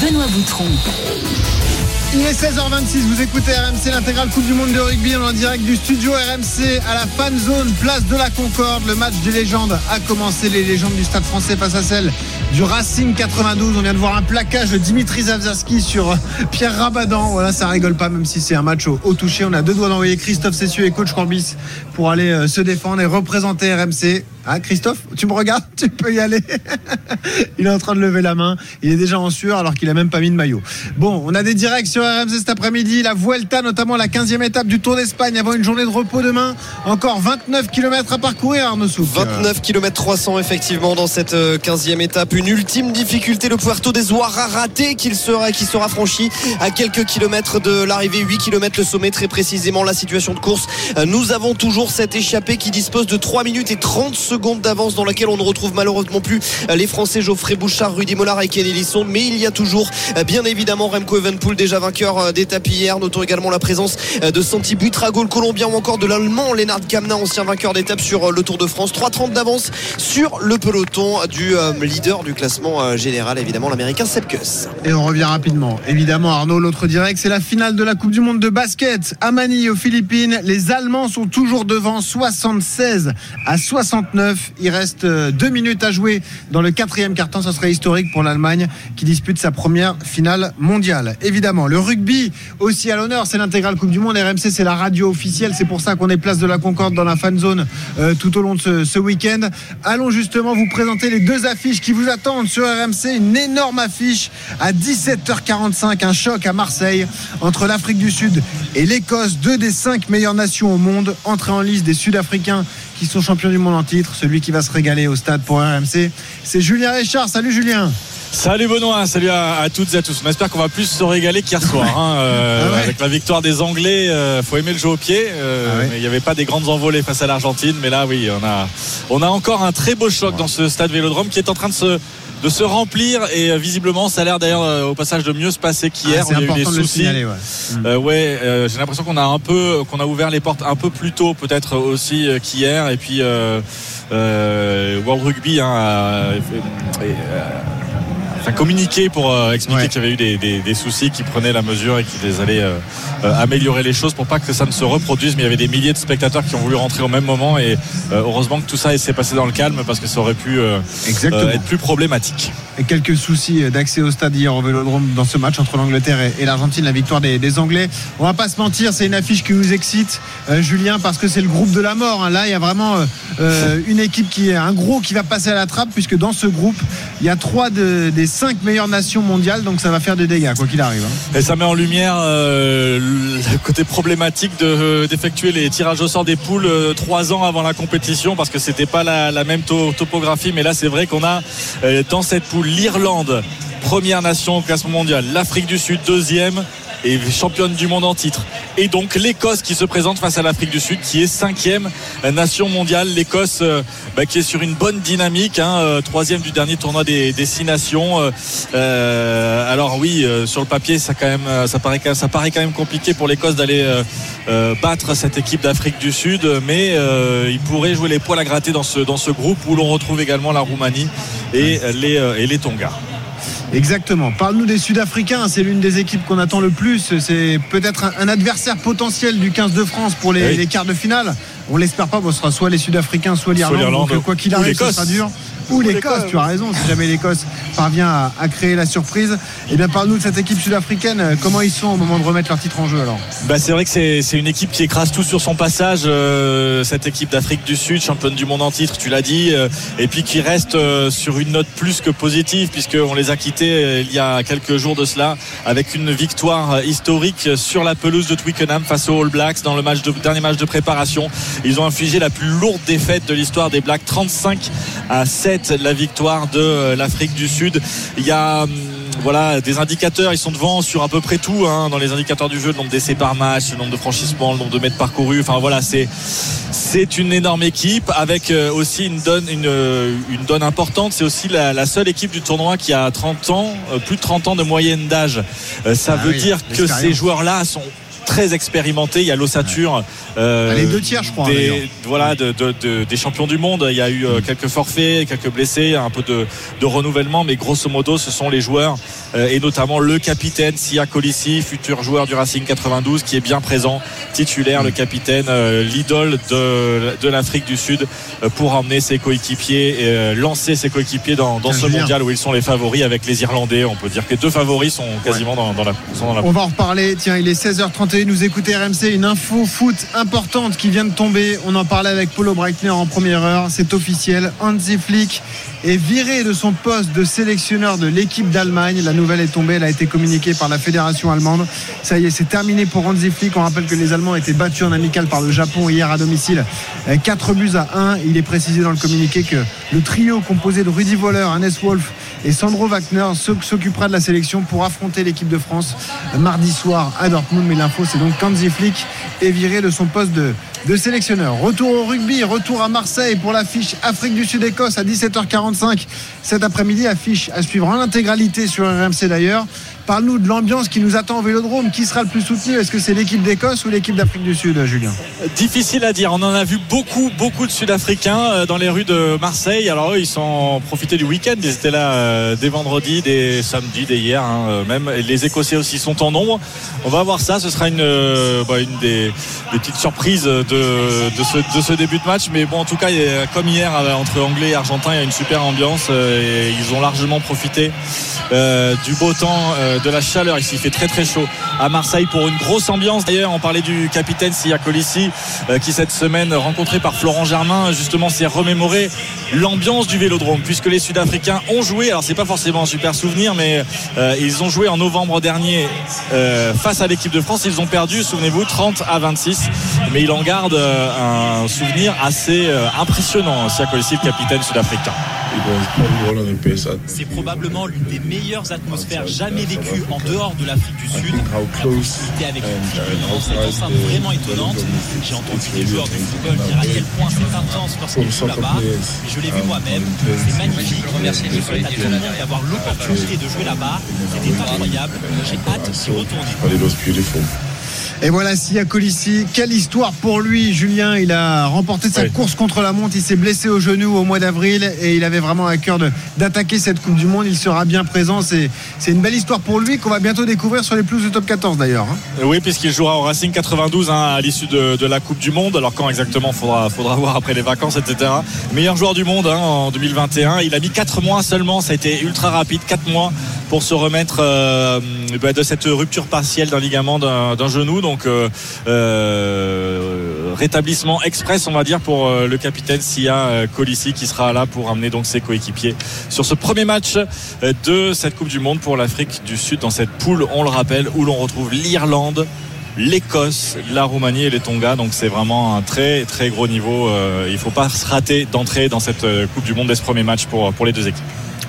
Benoît Boutron. Il est 16h26, vous écoutez RMC, l'intégrale Coupe du Monde de rugby. On est en direct du studio RMC à la fan zone, place de la Concorde. Le match des légendes a commencé. Les légendes du stade français face à celle du Racing 92. On vient de voir un plaquage de Dimitri Zavzarski sur Pierre Rabadan. Voilà, ça rigole pas, même si c'est un match au, au toucher. On a deux doigts d'envoyer Christophe Cessieux et coach Corbis pour aller euh, se défendre et représenter RMC. Ah, Christophe, tu me regardes, tu peux y aller. il est en train de lever la main. Il est déjà en sueur alors qu'il a même pas mis de maillot. Bon, on a des directs sur RMC cet après-midi. La Vuelta, notamment la 15e étape du Tour d'Espagne avant une journée de repos demain. Encore 29 km à parcourir, Arnaud Souk. 29 km 300 effectivement dans cette euh, 15e étape. Une ultime difficulté, le Puerto des Ouaras raté qu'il sera, qui sera franchi à quelques kilomètres de l'arrivée. 8 km le sommet très précisément. La situation de course. Euh, Nous avons toujours cette échappée qui dispose de 3 minutes et 30 secondes d'avance dans laquelle on ne retrouve malheureusement plus euh, les Français Geoffrey Bouchard, Rudy Mollard et Kenny Lisson. Mais il y a toujours euh, bien évidemment Remco Evenpool déjà vainqueur euh, d'étape hier. Notons également la présence de Santi Buitrago, le Colombien ou encore de l'Allemand Lennart Kamna, ancien vainqueur d'étape sur le Tour de France. 3,30 d'avance sur le peloton du leader du classement général, évidemment l'Américain Sepp Kuss. Et on revient rapidement. Évidemment, Arnaud, l'autre direct, c'est la finale de la Coupe du Monde de basket à Manille, aux Philippines. Les Allemands sont toujours devant 76 à 69. Il reste euh, deux minutes à jouer dans le quatrième carton. Ça serait historique pour l'Allemagne qui dispute sa première finale mondiale. Évidemment, le rugby aussi à l'honneur. C'est l'intégrale Coupe du Monde. RMC, c'est la radio officielle. C'est pour ça qu'on est place de la Concorde dans la fan zone euh, tout au long de ce, ce week-end. Allons justement vous présenter les deux affiches qui vous attendent sur RMC. Une énorme affiche à 17h45. Un choc à Marseille entre l'Afrique du Sud et l'Écosse. Deux des cinq meilleures nations au monde. Entrée en liste des Sud-Africains qui sont champions du monde en titre. Celui qui va se régaler au stade pour RMC, c'est Julien Richard. Salut Julien. Salut Benoît, salut à, à toutes et à tous. On espère qu'on va plus se régaler qu'hier soir. hein, euh, Ah ouais. Avec la victoire des Anglais, euh, faut aimer le jeu au pied. euh, Ah ouais. mais Il n'y avait pas des grandes envolées face à l'Argentine. Mais là, oui, on a, on a encore un très beau choc dans ce stade Vélodrome qui est en train de se, de se remplir. Et euh, visiblement, ça a l'air d'ailleurs euh, au passage de mieux se passer qu'hier. Ah, on a eu des de soucis. signaler. ouais. Euh, ouais, euh, j'ai l'impression qu'on a un peu, qu'on a ouvert les portes un peu plus tôt, peut-être aussi euh, qu'hier. Et puis euh, euh, World Rugby hein, a, euh, enfin, communiqué pour euh, expliquer Ouais. qu'il y avait eu des, des- des soucis, qui prenaient la mesure et qui les allaient euh, euh, améliorer les choses pour pas que ça ne se reproduise. Mais il y avait des milliers de spectateurs qui ont voulu rentrer au même moment et euh, heureusement que tout ça s'est passé dans le calme parce que ça aurait pu être plus problématique. Quelques soucis d'accès au stade hier au Vélodrome dans ce match entre l'Angleterre et, l'Argentine, la victoire des, Anglais. On va pas se mentir, c'est une affiche qui nous excite, euh, Julien, parce que c'est le groupe de la mort. hein. Là, il y a vraiment euh, euh, une équipe qui est un gros qui va passer à la trappe, puisque dans ce groupe, il y a trois de- des cinq meilleures nations mondiales, donc ça va faire des dégâts, quoi qu'il arrive. hein. Et ça met en lumière le côté problématique de- d'effectuer les tirages au sort des poules trois ans avant la compétition parce que c'était pas la, même to- topographie. Mais là, c'est vrai qu'on a dans cette poule l'Irlande, première nation au classement mondial, l'Afrique du Sud, deuxième et championne du monde en titre. Et donc l'Écosse qui se présente face à l'Afrique du Sud, qui est cinquième nation mondiale. L'Écosse euh, bah, qui est sur une bonne dynamique, hein, euh, troisième du dernier tournoi des, des six nations. Euh, euh, alors oui, euh, sur le papier, ça quand même, ça paraît, quand- ça paraît quand même compliqué pour l'Écosse d'aller euh, battre cette équipe d'Afrique du Sud, mais euh, ils pourraient jouer les poils à gratter dans ce dans ce groupe où l'on retrouve également la Roumanie et les euh, et les Tonga. Exactement. Parle-nous des Sud-Africains. C'est l'une des équipes qu'on attend le plus. C'est peut-être un, adversaire potentiel du 15 de France pour les, Oui. les quarts de finale. On l'espère pas. bon, ce sera soit les Sud-Africains, soit l'Irlande. quoi qu'il arrive, ce sera dur. Ou l'Écosse, tu as raison. Si jamais l'Écosse parvient à, à créer la surprise, eh bien, parle-nous de cette équipe sud-africaine. Comment ils sont au moment de remettre leur titre en jeu alors? Bah, c'est vrai que c'est une équipe qui écrase tout sur son passage. euh, cette équipe d'Afrique du Sud, championne du monde en titre, tu l'as dit, euh, et puis qui reste euh, sur une note plus que positive puisqu'on les a quittés il y a quelques jours de cela avec une victoire historique sur la pelouse de Twickenham face aux All Blacks dans le match de, dernier match de préparation. Ils ont infligé la plus lourde défaite de l'histoire des Blacks, 35 à 7 la victoire de euh, l'Afrique du Sud. Il y a hum, voilà des indicateurs ils sont devant sur à peu près tout hein, dans les indicateurs du jeu le nombre d'essais par match le nombre de franchissements le nombre de mètres parcourus. Enfin voilà c'est c'est une énorme équipe avec euh, aussi une donne une, euh, une donne importante. C'est aussi la, la seule équipe du tournoi qui a 30 ans plus de 30 ans de moyenne d'âge. Ça Ah veut oui, dire que ces joueurs là sont très expérimentés. Il y a l'ossature. Euh, les deux tiers, je crois. Des, voilà, de, de, de, des champions du monde. Il y a eu euh, quelques forfaits, quelques blessés, un peu de, renouvellement, mais grosso modo, ce sont les joueurs euh, et notamment le capitaine Sia Colissi, futur joueur du Racing 92, qui est bien présent, titulaire, le capitaine, euh, l'idole de, l'Afrique du Sud, pour emmener ses coéquipiers et lancer ses coéquipiers dans, dans ce mondial où ils sont les favoris avec les Irlandais. On peut dire que les deux favoris sont quasiment dans, dans, la, sont dans la. On va en reparler. Tiens, il est 16h31. Nous écoutez RMC, une info foot importante qui vient de tomber. On en parlait avec Paulo Breitner en première heure. C'est officiel. Hansi Flick est viré de son poste de sélectionneur de l'équipe d'Allemagne. La nouvelle est tombée. Elle a été communiquée par la fédération allemande. Ça y est, c'est terminé pour Hansi Flick. On rappelle que les Allemands étaient battus en amical par le Japon hier à domicile. 4 buts à 1. Il est précisé dans le communiqué que le trio composé de Rudy Voller, Hannes Wolf et Sandro Wagner s'occupera de la sélection pour affronter l'équipe de France mardi soir à Dortmund. Mais l'info, c'est donc Hansi Flick est viré de son poste de, de sélectionneur. Retour au rugby, retour à Marseille pour l'affiche Afrique du Sud-Écosse à 17h45 cet après-midi. Affiche à suivre en intégralité sur RMC d'ailleurs. Parle-nous de l'ambiance qui nous attend au Vélodrome. Qui sera le plus soutenu? Est-ce que c'est l'équipe d'Écosse ou l'équipe d'Afrique du Sud, Julien? Difficile à dire. On en a vu beaucoup, beaucoup de Sud-Africains euh, dans les rues de Marseille. Alors eux, ils sont profités du week-end. Ils étaient là euh, dès vendredi, dès samedi, dès hier, hein, euh, même. Les Écossais aussi sont en nombre. On va voir ça. Ce sera une, bah, des, petites surprises de, ce, début de match. Mais bon, en tout cas, comme hier entre Anglais et Argentins, il y a une super ambiance. Ils ont largement profité du beau temps de la chaleur. Ici, il fait très très chaud à Marseille pour une grosse ambiance. D'ailleurs, on parlait du capitaine Sia Colissi euh, qui cette semaine rencontré par Florent Germain justement s'est remémoré l'ambiance du Vélodrome puisque les Sud-Africains ont joué. Alors c'est pas forcément un super souvenir, mais euh, ils ont joué en novembre dernier euh, face à l'équipe de France. Ils ont perdu, souvenez-vous, 30 à 26. Mais il en garde un souvenir assez impressionnant. Sia Colissi, le capitaine sud-africain. C'est probablement l'une des meilleures atmosphères jamais vécues en dehors de l'Afrique du Sud. La proximité avec une tribune cette enceinte vraiment étonnante. J'ai entendu des joueurs de football dire à quel point c'est intense lorsqu'ils jouent là-bas. Je l'ai vu moi-même. C'est magnifique. Merci. Je souhaite à tout le monde d'avoir l'opportunité de jouer là-bas. C'était incroyable. J'ai hâte d'y retourner. Et voilà Sia Colissi, quelle histoire pour lui Julien, il a remporté sa course contre la montre, il s'est blessé au genou au mois d'avril et il avait vraiment à cœur d'attaquer cette Coupe du Monde, il sera bien présent, c'est une belle histoire pour lui qu'on va bientôt découvrir sur les plus de top 14 d'ailleurs. Hein. Oui puisqu'il jouera au Racing 92 hein, à l'issue de, la Coupe du Monde, alors quand exactement faudra, faudra voir après les vacances etc. Meilleur joueur du monde hein, en 2021, il a mis 4 mois seulement, ça a été ultra rapide, 4 mois pour se remettre euh, bah, de cette rupture partielle d'un ligament d'un genou. Donc euh, euh, rétablissement express on va dire pour euh, le capitaine Sia Colissi qui sera là pour amener donc ses coéquipiers sur ce premier match de cette Coupe du Monde pour l'Afrique du Sud dans cette poule on le rappelle où l'on retrouve l'Irlande l'Écosse, la Roumanie et les Tonga. Donc c'est vraiment un très très gros niveau. il ne faut pas se rater d'entrer dans cette Coupe du Monde dès ce premier match pour, pour les deux équipes.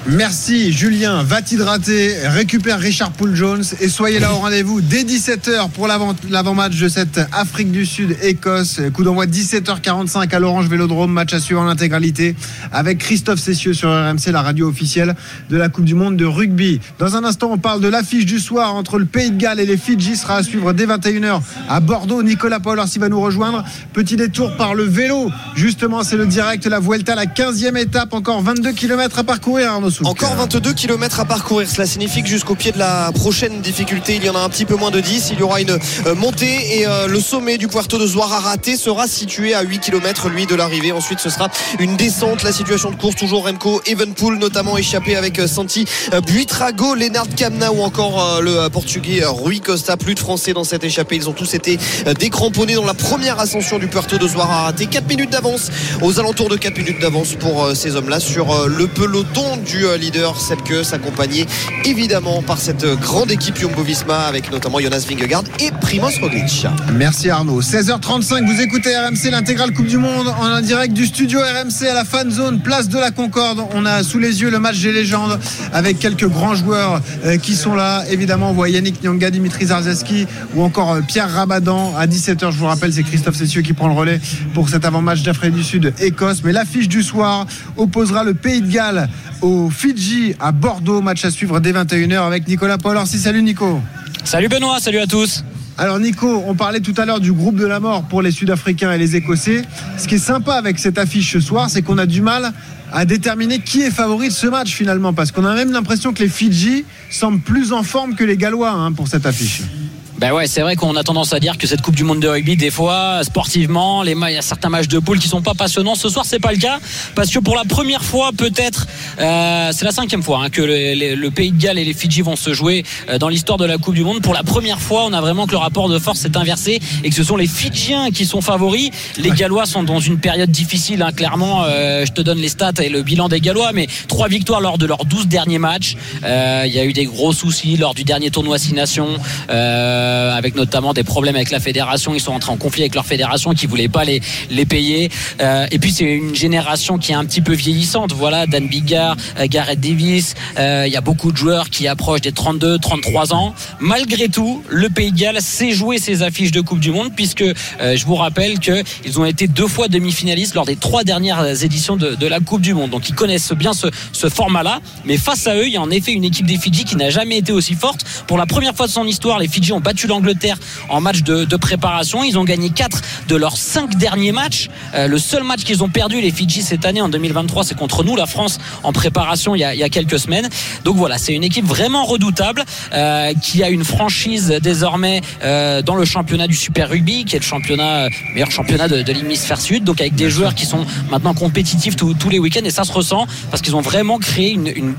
Merci Julien, va t'hydrater, récupère Richard Poul Jones et soyez là au rendez-vous dès 17h pour l'avant-match de cette Afrique du Sud Écosse. Coup d'envoi 17h45 à l'Orange Vélodrome, match à suivre en intégralité avec Christophe Cessieux sur RMC, la radio officielle de la Coupe du Monde de rugby. Dans un instant, on parle de l'affiche du soir entre le Pays de Galles et les Fidji sera à suivre dès 21h à Bordeaux. Nicolas Paul Orsi va nous rejoindre. Petit détour par le vélo. Justement, c'est le direct, la Vuelta, la 15e étape, encore 22 km à parcourir encore 22 km à parcourir. Cela signifie que jusqu'au pied de la prochaine difficulté, il y en a un petit peu moins de 10. Il y aura une euh, montée et euh, le sommet du Puerto de Zuararate sera situé à 8 km lui de l'arrivée. Ensuite, ce sera une descente. La situation de course toujours Remco Evenpool notamment échappé avec euh, Santi Buitrago, Lennart Kamna ou encore le portugais Rui Costa. Plus de Français dans cette échappée. Ils ont tous été décramponnés dans la première ascension du Puerto de Zuararate. 4 minutes d'avance aux alentours de 4 minutes d'avance pour ces hommes-là sur le peloton du leader Sepke s'accompagner évidemment par cette grande équipe Jumbo Visma avec notamment Jonas Vingegaard et Primoz Roglic. Merci Arnaud. 16h35, vous écoutez RMC l'intégrale Coupe du Monde en direct du studio RMC à la fan zone, place de la Concorde. On a sous les yeux le match des légendes avec quelques grands joueurs euh, qui sont là. Évidemment, on voit Yannick Nyanga, Dimitri Zarzeski ou encore euh, Pierre Rabadan à 17h. Je vous rappelle, c'est Christophe Cessieux qui prend le relais pour cet avant-match d'Afrique du Sud Écosse. Mais l'affiche du soir opposera le Pays de Galles au Fidji à Bordeaux. Match à suivre dès 21h avec Nicolas Paul. Alors, si, salut Nico. Salut Benoît, salut à tous. Alors Nico, on parlait tout à l'heure du groupe de la mort pour les Sud-Africains et les Écossais. Ce qui est sympa avec cette affiche ce soir, c'est qu'on a du mal à déterminer qui est favori de ce match finalement, parce qu'on a même l'impression que les Fidji semblent plus en forme que les Gallois hein, pour cette affiche. Ben ouais, c'est vrai qu'on a tendance à dire que cette Coupe du Monde de rugby, des fois, sportivement, les il y a certains matchs de poule qui sont pas passionnants. Ce soir, c'est pas le cas parce que pour la première fois, peut-être, euh, c'est la cinquième fois hein, que le, le- le Pays de Galles et les Fidji vont se jouer euh, dans l'histoire de la Coupe du Monde. Pour la première fois, on a vraiment que le rapport de force s'est inversé et que ce sont les Fidjiens qui sont favoris. Les Gallois sont dans une période difficile, hein, clairement. Euh, je te donne les stats et le bilan des Gallois, mais trois victoires lors de leurs 12 derniers matchs. Euh, Il y a eu des gros soucis lors du dernier tournoi Six Nations, euh, avec notamment des problèmes avec la fédération. Ils sont entrés en conflit avec leur fédération qui voulait pas les, les payer. Euh, et puis c'est une génération qui est un petit peu vieillissante. Voilà, Dan Bigard, euh, Gareth Davis. Euh, Il y a beaucoup de joueurs qui approchent des 32, 33 ans. Malgré tout, le Pays de Galles sait jouer ses affiches de Coupe du Monde puisque euh, je vous rappelle qu'ils ont été deux fois demi-finalistes lors des trois dernières éditions de, de la Coupe du Monde. Donc ils connaissent bien ce, ce format-là. Mais face à eux, il y a en effet une équipe des Fidji qui n'a jamais été aussi forte. Pour la première fois de son histoire, les Fidji ont battu l'Angleterre en match de, de préparation. Ils ont gagné quatre de leurs cinq derniers matchs. Euh, le seul match qu'ils ont perdu, les Fidji, cette année, en 2023, c'est contre nous, la France, en préparation il y a, il y a quelques semaines. Donc voilà, c'est une équipe vraiment redoutable euh, qui a une franchise désormais euh, dans le championnat du Super Rugby, qui est le championnat, meilleur championnat de, de l'hémisphère sud. Donc avec des joueurs qui sont maintenant compétitifs tous- tous les week-ends et ça se ressent parce qu'ils ont vraiment créé une, une-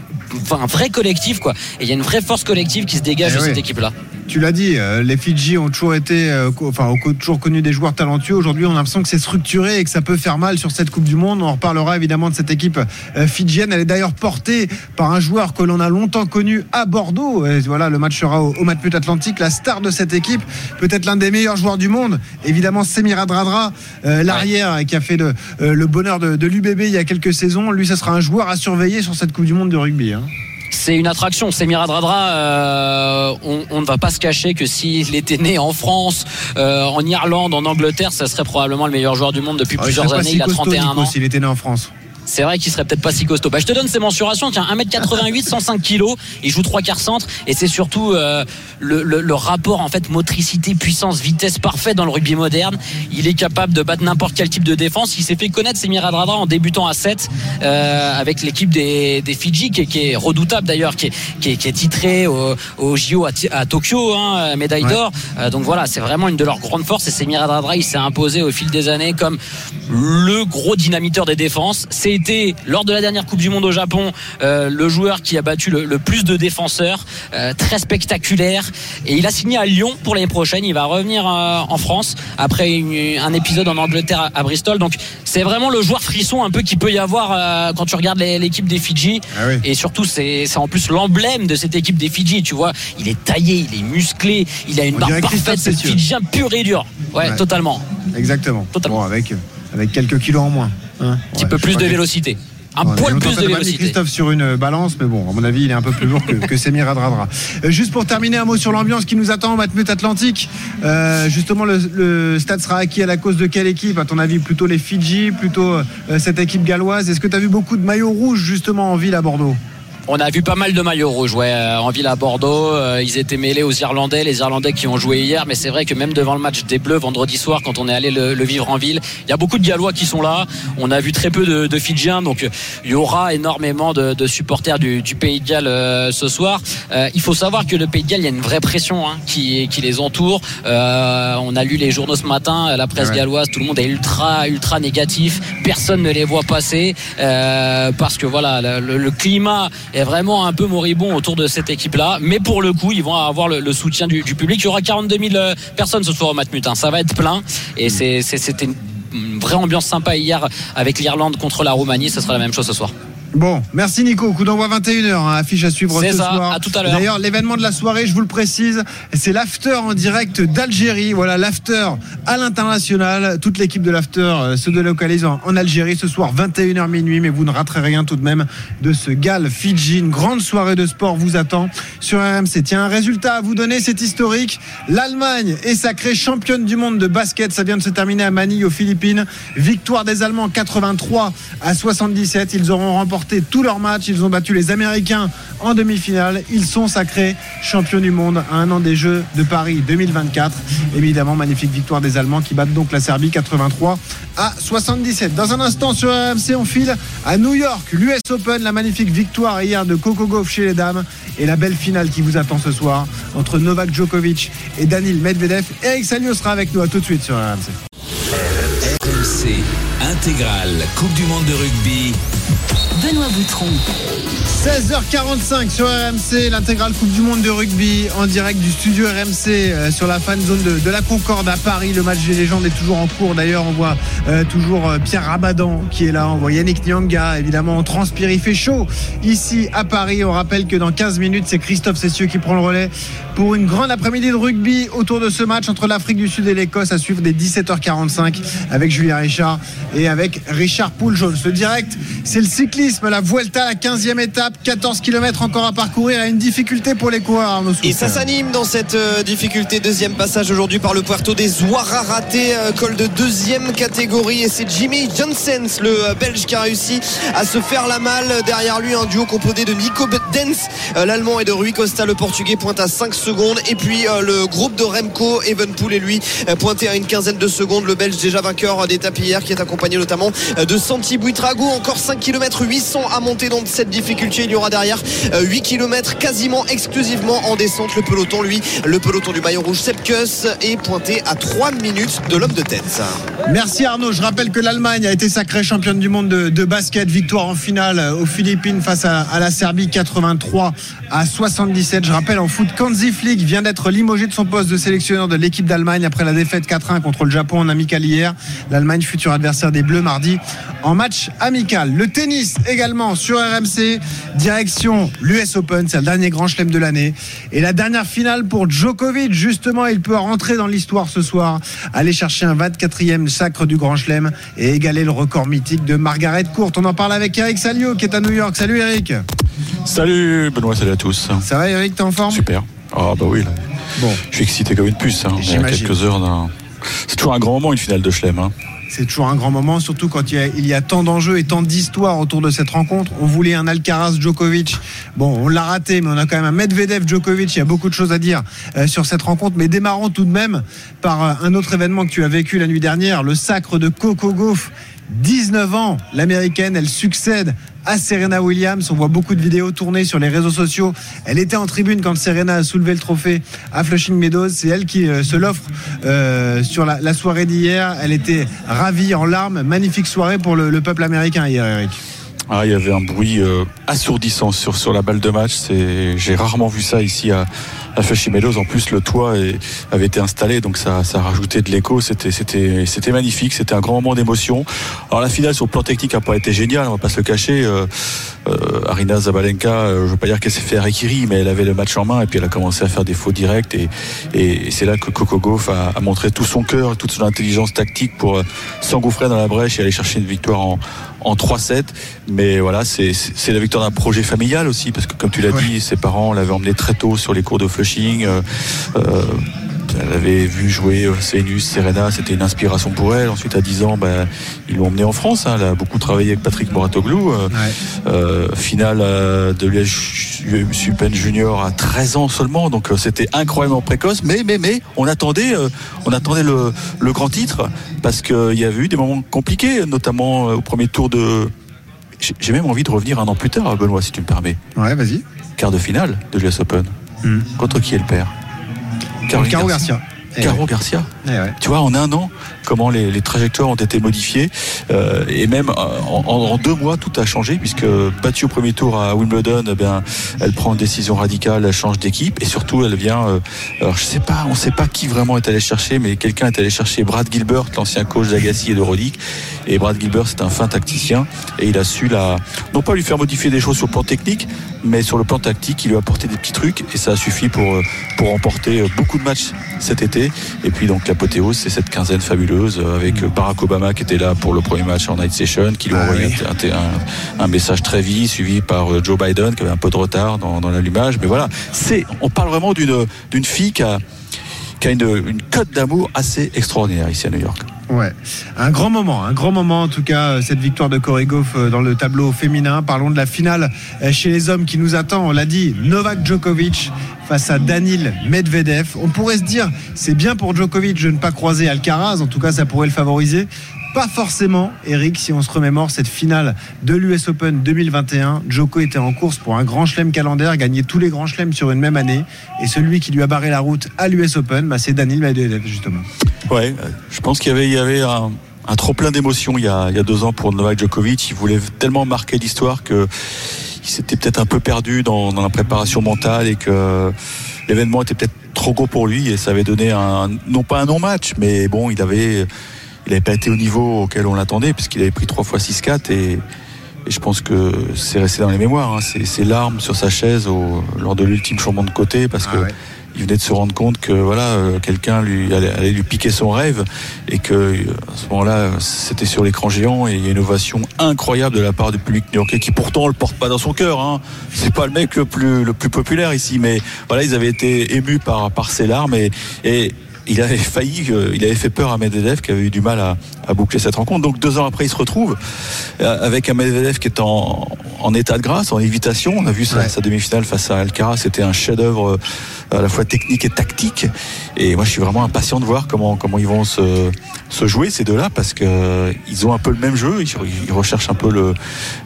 un vrai collectif quoi. Et il y a une vraie force collective qui se dégage Eh de oui. cette équipe-là. Tu l'as dit, euh, les Fidji ont toujours été, euh, enfin, toujours connu des joueurs talentueux. Aujourd'hui, on a l'impression que c'est structuré et que ça peut faire mal sur cette Coupe du Monde. On reparlera évidemment de cette équipe euh, fidjienne. Elle est d'ailleurs portée par un joueur que l'on a longtemps connu à Bordeaux. Voilà, le match sera au, au Matmut Atlantique. La star de cette équipe, peut-être l'un des meilleurs joueurs du monde. Évidemment, Semira Dradra, l'arrière qui a fait le, bonheur de, de l'UBB il y a quelques saisons. Lui, ce sera un joueur à surveiller sur cette Coupe du Monde de rugby. hein. C'est une attraction. Semira Dradra, euh, on, on ne va pas se cacher que s'il était né en France, euh, en Irlande, en Angleterre, ça serait probablement le meilleur joueur du monde depuis Ah, plusieurs années. si Il a costaud, 31 Nico, ans. s'il était né en France. C'est vrai qu'il serait peut-être pas si costaud. Bah, je te donne ses mensurations. Tiens, 1m88, 105 kg. Il joue trois quarts centre. Et c'est surtout euh, le, le- le rapport en fait motricité, puissance, vitesse parfait dans le rugby moderne. Il est capable de battre n'importe quel type de défense. Il s'est fait connaître Semir Radradra en débutant à 7 euh, avec l'équipe des, des Fidji qui est, qui est redoutable d'ailleurs, qui est, qui est, qui est titré au, au JO à, Tokyo, hein, médaille Ouais. d'or. Euh, donc voilà, c'est vraiment une de leurs grandes forces. Et Semir Radradra, il s'est imposé au fil des années comme le gros dynamiteur des défenses. C'était lors de la dernière Coupe du Monde au Japon euh, le joueur qui a battu le, le plus de défenseurs, euh, très spectaculaire. Et il a signé à Lyon pour l'année prochaine. Il va revenir euh, en France après une- un épisode en Angleterre à, à Bristol. Donc c'est vraiment le joueur frisson un peu qu'il peut y avoir quand tu regardes l'équipe des Fidji. Et surtout c'est en plus l'emblème de cette équipe des Fidji. Tu vois, il est taillé, il est musclé, il a une On barre parfaite. C'est. Fidjien pur et dur. Ouais, Ouais. totalement. Exactement. Bon, avec, avec quelques kilos en moins. hein. Un petit Ouais, peu plus de vélocité. Un Ouais, poil plus de vélocité. Christophe sur une balance, mais bon, à mon avis, il est un peu plus lourd que, que Semir Adradra. Euh, juste pour terminer, un mot sur l'ambiance qui nous attend au Matmut Atlantique. Euh, justement, le, le stade sera acquis à la cause de quelle équipe? À ton avis, plutôt les Fidji, plutôt euh, cette équipe galloise? Est-ce que tu as vu beaucoup de maillots rouges justement en ville à Bordeaux? On a vu pas mal de maillots rouges, ouais, euh, en ville à Bordeaux. Euh, Ils étaient mêlés aux Irlandais, les Irlandais qui ont joué hier. Mais c'est vrai que même devant le match des Bleus vendredi soir, quand on est allé le, le vivre en ville, il y a beaucoup de Gallois qui sont là. On a vu très peu de, de Fidjiens, donc euh, il y aura énormément de, de supporters du, du Pays de Galles euh, ce soir. Euh, il faut savoir que le Pays de Galles, il y a une vraie pression hein, qui, qui les entoure. Euh, on a lu les journaux ce matin, la presse Ouais. galloise, tout le monde est ultra, ultra négatif. Personne ne les voit passer euh, parce que voilà, le, le- le climat est vraiment un peu moribond autour de cette équipe-là. Mais pour le coup, ils vont avoir le, soutien du, public. Il y aura 42 000 euh, personnes ce soir au Matmut. hein. Ça va être plein et c'était une vraie ambiance sympa hier avec l'Irlande contre la Roumanie. Ce sera la même chose ce soir. Bon, merci Nico. Coup d'envoi 21h, hein, affiche à suivre ce ça, soir. à tout à l'heure. D'ailleurs, l'événement de la soirée, je vous le précise, c'est l'after en direct d'Algérie. Voilà, l'after à l'international. Toute l'équipe de l'after euh, se délocalise en, en Algérie ce soir, 21h minuit. Mais vous ne raterez rien tout de même de ce Gal Fidji. Une grande soirée de sport vous attend sur RMC. Tiens, un résultat à vous donner, c'est historique. L'Allemagne est sacrée championne du monde de basket. Ça vient de se terminer à Manille, aux Philippines. Victoire des Allemands 83 à 77. Ils auront remporté remporté tous leurs matchs. Ils ont battu les Américains en demi-finale. Ils sont sacrés champions du monde à un an des Jeux de Paris 2024. Évidemment, magnifique victoire des Allemands qui battent donc la Serbie 83 à 77. Dans un instant sur RMC, on file à New York, l'US Open, la magnifique victoire hier de Coco Gauff chez les dames et la belle finale qui vous attend ce soir entre Novak Djokovic et Danil Medvedev. Eric Salio sera avec nous à tout de suite sur RMC. RMC intégrale Coupe du monde de rugby. Benoît Boutron. 16h45 sur RMC, l'intégrale Coupe du Monde de rugby en direct du studio RMC euh, sur la fan zone de, la Concorde à Paris. Le match des légendes est toujours en cours. D'ailleurs, on voit euh, toujours euh, Pierre Rabadan qui est là. On voit Yannick Nyanga. Évidemment, on transpire. Il fait chaud ici à Paris. On rappelle que dans 15 minutes, c'est Christophe Cessieux qui prend le relais pour une grande après-midi de rugby autour de ce match entre l'Afrique du Sud et l'Écosse à suivre dès 17h45 avec Julien Richard et avec Richard Pouljaune. Ce direct, c'est le cyclisme, la Vuelta, la 15e étape. 14 km encore à parcourir. Une difficulté pour les coureurs, Et ça s'anime dans cette euh, difficulté. Deuxième passage aujourd'hui par le Puerto des Ouararaté, euh, col de deuxième catégorie. Et c'est Jimmy Johnsens, le euh, Belge, qui a réussi à se faire la malle. Derrière lui, un duo composé de Nico Dens, l'Allemand, et de Rui Costa, le Portugais, pointe à 5 secondes. Et puis le groupe de Remco, Evenpool et lui, pointé à une quinzaine de secondes. Le Belge, déjà vainqueur d'étape hier, qui est accompagné notamment de Santi Buitrago. Encore 5 km 800 à monter dans cette difficulté. Il y aura derrière 8 km quasiment exclusivement en descente. Le peloton, lui, le peloton du maillot rouge Sepkus est pointé à 3 minutes de l'homme de tête. Merci Arnaud. Je rappelle que l'Allemagne a été sacrée championne du monde de, basket. Victoire en finale aux Philippines face à, la Serbie 83 à 77. Je rappelle en foot, Kanzi Flick vient d'être limogé de son poste de sélectionneur de l'équipe d'Allemagne après la défaite 4-1 contre le Japon en amical hier. L'Allemagne, futur adversaire des Bleus mardi en match amical. Le tennis également sur RMC. Direction l'US Open, c'est le dernier grand chelem de l'année. Et la dernière finale pour Djokovic, justement, il peut rentrer dans l'histoire ce soir, aller chercher un 24e sacre du grand chelem et égaler le record mythique de Margaret Court. On en parle avec Eric Salio qui est à New York. Salut Eric. Salut Benoît, salut à. Ça va Eric, t'es en forme? Super. Ah bah oui. Bon. Je suis excité comme une puce. Hein. Il y a quelques heures. Là. C'est toujours un grand moment une finale de chelem. Hein. C'est toujours un grand moment, surtout quand il y a, il y a tant d'enjeux et tant d'histoires autour de cette rencontre. On voulait un Alcaraz Djokovic. Bon, on l'a raté, mais on a quand même un Medvedev Djokovic. Il y a beaucoup de choses à dire euh, sur cette rencontre. Mais démarrons tout de même par euh, un autre événement que tu as vécu la nuit dernière, le sacre de Coco Gauff. 19 ans, l'américaine, elle succède à Serena Williams. On voit beaucoup de vidéos tournées sur les réseaux sociaux. Elle était en tribune quand Serena a soulevé le trophée à Flushing Meadows. C'est elle qui euh, se l'offre euh, sur la, soirée d'hier. Elle était ravie en larmes. Magnifique soirée pour le, le peuple américain hier, Eric. Ah, il y avait un bruit euh, assourdissant sur, sur la balle de match. J'ai rarement vu ça ici à, Flushing Meadows. En plus, le toit avait été installé, donc ça, ça rajoutait de l'écho. C'était, c'était, c'était magnifique. C'était un grand moment d'émotion. Alors la finale sur le plan technique a pas été géniale, on va pas se le cacher. Euh, euh, Arina Zabalenka, euh, je veux pas dire qu'elle s'est fait Rikiri, mais elle avait le match en main et puis elle a commencé à faire des faux directs et, et, et c'est là que Coco Gauff a, a, montré tout son cœur, toute son intelligence tactique pour euh, s'engouffrer dans la brèche et aller chercher une victoire en, en 3-7. Mais voilà, c'est, la victoire d'un projet familial aussi, parce que comme tu l'as ouais. dit, ses parents l'avaient emmené très tôt sur les cours de Flushing. Euh, elle avait vu jouer Sénus, Serena, c'était une inspiration pour elle. Ensuite, à 10 ans, ben, ils l'ont emmenée en France. Hein. Elle a beaucoup travaillé avec Patrick Moratoglou. Euh, ouais. euh, finale de l'US Open Junior à 13 ans seulement. Donc, euh, c'était incroyablement précoce. Mais, mais, mais, on attendait, euh, on attendait le, le, grand titre parce qu'il y avait eu des moments compliqués, notamment au premier tour de. J'ai même envie de revenir un an plus tard, Benoît, si tu me permets. Ouais, vas-y. Quart de finale de l'US Open. Mmh. Contre qui est le Caro Garcia. Eh Caro ouais. Garcia. Eh ouais. Tu vois, en un an, comment les, les trajectoires ont été modifiées. Euh, et même en, en, deux mois, tout a changé, puisque battue au premier tour à Wimbledon, eh bien, elle prend une décision radicale, elle change d'équipe, et surtout, elle vient. Euh, alors, je sais pas, on sait pas qui vraiment est allé chercher, mais quelqu'un est allé chercher Brad Gilbert, l'ancien coach d'Agassi et de Rodic. Et Brad Gilbert, c'est un fin tacticien, et il a su la, non pas lui faire modifier des choses sur le plan technique, mais sur le plan tactique, il lui a apporté des petits trucs, et ça a suffi pour, pour remporter beaucoup de matchs cet été. Et puis, donc, l'apothéose, c'est cette quinzaine fabuleuse avec Barack Obama qui était là pour le premier match en night session, qui lui a envoyé ah oui. un, un, un, message très vite, suivi par Joe Biden qui avait un peu de retard dans, dans l'allumage. Mais voilà, c'est, on parle vraiment d'une, d'une fille qui a, qui a une, une cote d'amour assez extraordinaire ici à New York. Ouais, un grand moment, un grand moment en tout cas, euh, cette victoire de Korigov euh, dans le tableau féminin. Parlons de la finale euh, chez les hommes qui nous attend, on l'a dit, Novak Djokovic face à Danil Medvedev. On pourrait se dire, c'est bien pour Djokovic de ne pas croiser Alcaraz, en tout cas ça pourrait le favoriser. Pas forcément, Eric, si on se remémore cette finale de l'US Open 2021. Djoko était en course pour un grand chelem calendaire, gagner tous les grands chelems sur une même année. Et celui qui lui a barré la route à l'US Open, bah, c'est Danil Medvedev, justement. Ouais, je pense qu'il y avait, il y avait un, un trop plein d'émotions il, y a- il y a deux ans pour Novak Djokovic. Il voulait tellement marquer l'histoire que il s'était peut-être un peu perdu dans, dans la préparation mentale et que l'événement était peut-être trop gros pour lui et ça avait donné un, non pas un non-match, mais bon, il avait, il avait pas été au niveau auquel on l'attendait puisqu'il avait pris trois fois 6-4 et, et je pense que c'est resté dans les mémoires. Hein. Ses, larmes sur sa chaise au- lors de l'ultime changement de côté parce que il venait de se rendre compte que voilà euh, quelqu'un lui allait, lui piquer son rêve et que euh, à ce moment-là c'était sur l'écran géant et il y a une ovation incroyable de la part du public new-yorkais qui pourtant le porte pas dans son cœur hein. c'est pas le mec le plus le plus populaire ici mais voilà ils avaient été émus par par ses larmes et il avait failli, euh, il avait fait peur à Medvedev qui avait eu du mal à, à boucler cette rencontre. Donc deux ans après, il se retrouve euh, avec un Medvedev qui est en, en état de grâce, en évitation. On a vu sa, sa demi-finale face à Alcaraz, c'était un chef-d'œuvre euh, à la fois technique et tactique. Et moi, je suis vraiment impatient de voir comment comment ils vont se, se jouer ces deux-là parce que ils ont un peu le même jeu. Ils, recherchent un peu le,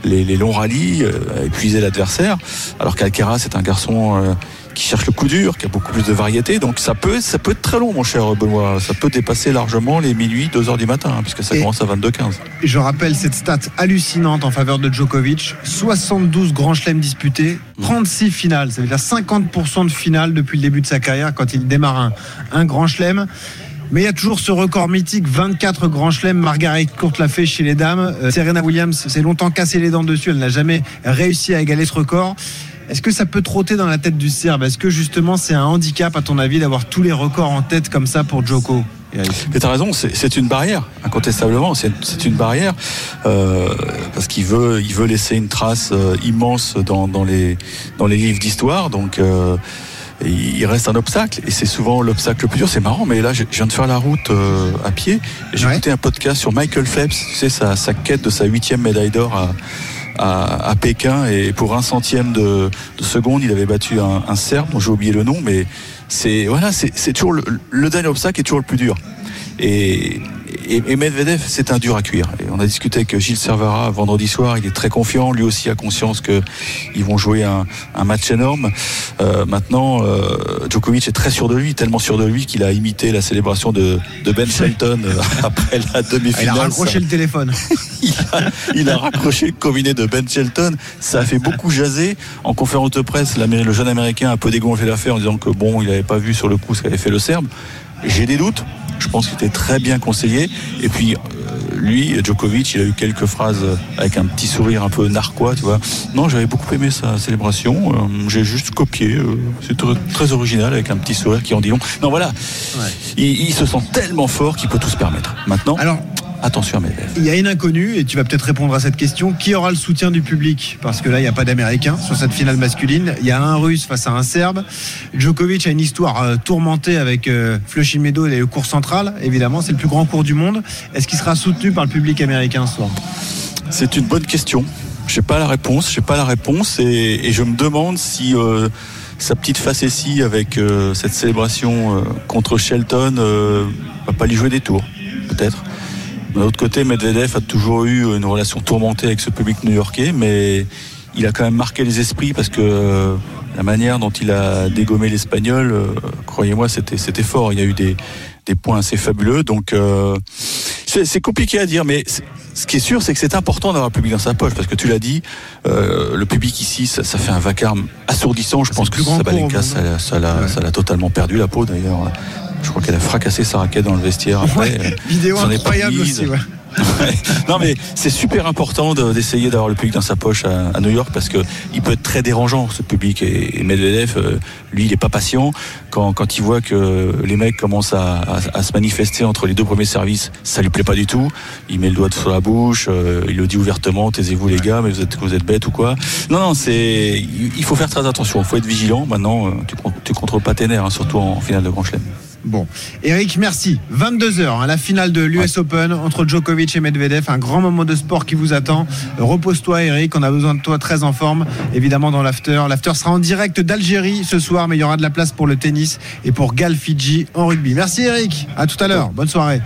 les, les longs rallyes, épuiser l'adversaire. Alors qu'Alcaraz c'est un garçon euh, qui cherche le coup dur, qui a beaucoup plus de variété. Donc ça peut, ça peut être très long, mon cher Benoît. Ça peut dépasser largement les minuit, 2 heures du matin, hein, puisque ça commence à 22h15. Je rappelle cette stat hallucinante en faveur de Djokovic 72 grands chelems disputés, 36 finales. Ça veut dire 50% de finales depuis le début de sa carrière quand il démarre un, un grand chelem. Mais il y a toujours ce record mythique 24 grands chelems. Margaret Court l'a fait chez les dames. Euh, Serena Williams s'est longtemps cassé les dents dessus. Elle n'a jamais réussi à égaler ce record. Est-ce que ça peut trotter dans la tête du Serbe? Est-ce que justement c'est un handicap à ton avis d'avoir tous les records en tête comme ça pour Djoko? Mais t'as raison, c'est une barrière, incontestablement, c'est une barrière euh, parce qu'il veut, il veut laisser une trace euh, immense dans, dans les dans les livres d'histoire, donc. euh, il reste un obstacle et c'est souvent l'obstacle le plus dur. C'est marrant, mais là, je viens de faire la route euh, à pied j'ai écouté un podcast sur Michael Phelps, tu sais, sa, sa quête de sa huitième médaille d'or à, à, Pékin et pour un centième de, de seconde, il avait battu un, un Serbe dont j'ai oublié le nom, mais c'est voilà, c'est toujours le, le dernier obstacle est toujours le plus dur. Et, et, et Medvedev, c'est un dur à cuire. Et on a discuté avec Gilles Servara vendredi soir. Il est très confiant. Lui aussi a conscience que ils vont jouer un, un match énorme. Euh, maintenant, euh, Djokovic est très sûr de lui, tellement sûr de lui qu'il a imité la célébration de, de Ben Shelton euh, après la demi-finale. Il a raccroché le téléphone. il a raccroché le combiné de Ben Shelton. Ça a fait beaucoup jaser. En conférence de presse, le jeune américain a un peu dégonflé l'affaire en disant que bon, il n'avait pas vu sur le coup ce qu'avait fait le Serbe. J'ai des doutes. Je pense qu'il était très bien conseillé. Et puis, euh, lui, Djokovic, il a eu quelques phrases avec un petit sourire un peu narquois, tu vois. Non, j'avais beaucoup aimé sa célébration. Euh, J'ai juste copié. euh, C'est très, très original avec un petit sourire qui en dit long. Non, voilà. Il, il se sent tellement fort qu'il peut tout se permettre. Maintenant, Alors, attention à Medvedev. Il y a une inconnue, et tu vas peut-être répondre à cette question. Qui aura le soutien du public? Parce que là, il n'y a pas d'Américain sur cette finale masculine. Il y a un Russe face à un Serbe. Djokovic a une histoire euh, tourmentée avec euh, Flushing Meadows et le cours central. Évidemment, c'est le plus grand cours du monde. Est-ce qu'il sera soutenu par le public américain ce soir? C'est une bonne question. Je n'ai pas la réponse. J'ai pas la réponse et, et je me demande si euh, sa petite facétie avec euh, cette célébration euh, contre Shelton euh, va pas lui jouer des tours, peut-être. D'un autre côté, Medvedev a toujours eu une relation tourmentée avec ce public new-yorkais, mais il a quand même marqué les esprits parce que euh, la manière dont il a dégommé l'Espagnol, euh, croyez-moi, c'était c'était fort. Il y a eu des des points assez fabuleux. Donc euh, c'est compliqué à dire, mais ce qui est sûr, c'est que c'est important d'avoir le public dans sa poche parce que tu l'as dit, euh, le public ici, ça, ça fait un vacarme assourdissant. Je pense que Sabalenka, l'a- ça l'a totalement perdu la peau d'ailleurs. Je crois qu'elle a fracassé sa raquette dans le vestiaire. Après, Euh, Vidéo incroyable aussi. ouais. Non mais c'est super important de- d'essayer d'avoir le public dans sa poche à, New York parce que il peut être très dérangeant ce public. Et, Medvedev euh, lui il est pas patient. Quand, quand il voit que les mecs commencent à, à- à se manifester entre les deux premiers services ça lui plaît pas du tout. Il met le doigt sur la bouche euh, il le dit ouvertement taisez-vous les gars mais vous êtes vous êtes bêtes ou quoi? Non non c'est il faut faire très attention. Il faut être vigilant. Maintenant tu, tu contrôles pas tes nerfs hein, surtout en finale de Grand Chelem Bon, Eric, merci. 22h, la finale de l'US Open entre Djokovic et Medvedev. Un grand moment de sport qui vous attend. Repose-toi, Eric. On a besoin de toi très en forme, évidemment, dans l'after. L'after sera en direct d'Algérie ce soir, mais il y aura de la place pour le tennis et pour Gal Fidji en rugby. Merci, Eric. À tout à l'heure. Bonne soirée.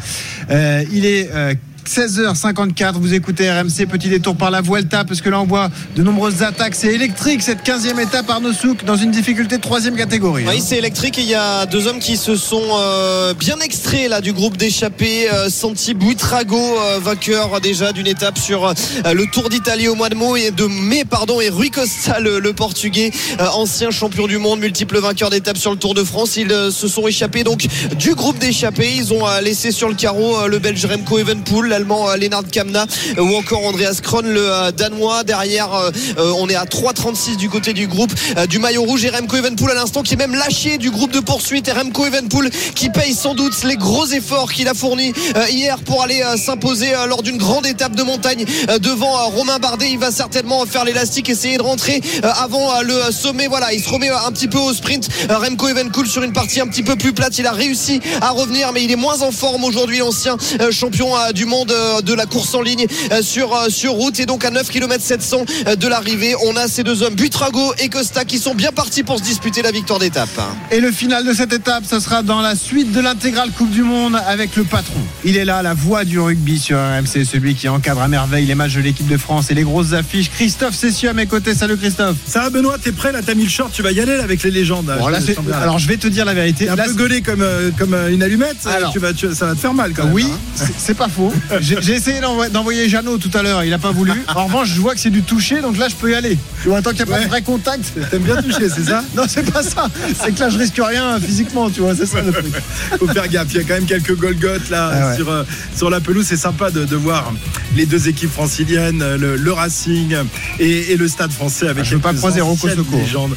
Euh, il est. euh, 16h54, vous écoutez RMC, petit détour par la Vuelta, parce que là on voit de nombreuses attaques. C'est électrique cette 15e étape Arnaud Souk dans une difficulté de 3 catégorie. hein. Oui, c'est électrique et il y a deux hommes qui se sont euh, bien extraits là du groupe d'échappés. Euh, Santi Buitrago, euh, vainqueur déjà d'une étape sur euh, le Tour d'Italie au mois de mai et de mai pardon et Rui Costa le, le portugais, ancien champion du monde, multiple vainqueur d'étape sur le Tour de France. Ils se sont échappés donc du groupe d'échappés. Ils ont laissé sur le carreau le Belge Remco Evenepoel, l'Allemand euh, Kamna euh, ou encore Andreas Kron, le euh, Danois. Derrière, on est à 3,36 du côté du groupe du maillot rouge et Remco Evenepoel à l'instant qui est même lâché du groupe de poursuite Remco Evenepoel qui paye sans doute les gros efforts qu'il a fournis hier pour aller s'imposer lors d'une grande étape de montagne devant Romain Bardet. Il va certainement faire l'élastique, essayer de rentrer avant le sommet. Voilà, il se remet un petit peu au sprint. Remco Evenepoel sur une partie un petit peu plus plate. Il a réussi à revenir, mais il est moins en forme aujourd'hui, l'ancien champion du monde de la course en ligne euh, sur, euh, sur route. Et donc à 9 km 700 euh, de l'arrivée, on a ces deux hommes, Buitrago et Costa, qui sont bien partis pour se disputer la victoire d'étape. Et le final de cette étape, ce sera dans la suite de l'intégrale Coupe du Monde avec le patron. Il est là, la voix du rugby sur RMC, celui qui encadre à merveille les matchs de l'équipe de France et les grosses affiches. Christophe Cessieux à mes côtés. Salut Christophe. Ça va Benoît, t'es prêt? Là, t'as mis le short, tu vas y aller là, avec les légendes. Bon, là, alors je vais te dire la vérité. T'es un Là, peu gaulé comme, euh, comme euh, une allumette, ça, Alors. tu vas, tu- ça va te faire mal quand même. Oui, hein. c'est pas faux. J'ai essayé d'envoyer- Jeannot tout à l'heure, il a pas voulu. En revanche, je vois que c'est du toucher, donc là je peux y aller. Tu vois, tant qu'il n'y a pas de vrai contact. T'aimes bien toucher, c'est ça? Non, c'est pas ça. C'est que là je risque rien physiquement, tu vois, c'est ça le truc. Faut faire gaffe, il y a quand même quelques Golgotes là Ah ouais. sur, euh, sur la pelouse. C'est sympa de, de voir les deux équipes franciliennes, le, le Racing et, et le Stade français avec Ah, je veux pas croiser Rocco Socco. légendes.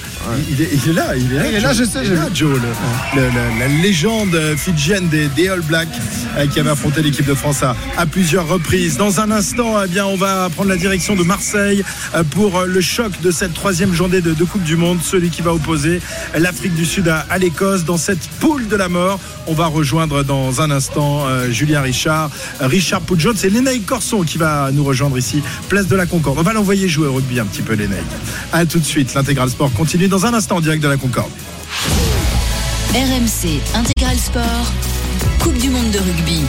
Il, est, il est là, il est là. Il est là, je sais, Il est là. Joe, le- la légende fidjienne des, des All Blacks euh, qui avait affronté l'équipe de France à, à plusieurs reprises. Dans un instant, eh bien, on va prendre la direction de Marseille euh, pour euh, le choc de cette troisième journée de, Coupe du Monde, celui qui va opposer l'Afrique du Sud à, l'Écosse dans cette poule de la mort. On va rejoindre dans un instant euh, Julien Richard, Richard Poujones et Lénaï Corson qui va nous rejoindre ici, place de la Concorde. On va l'envoyer jouer au rugby un petit peu, Lénaï. À tout de suite, l'intégral sport continue dans un instant en direct de la Concorde. RMC Intégral Sport, Coupe du Monde de rugby.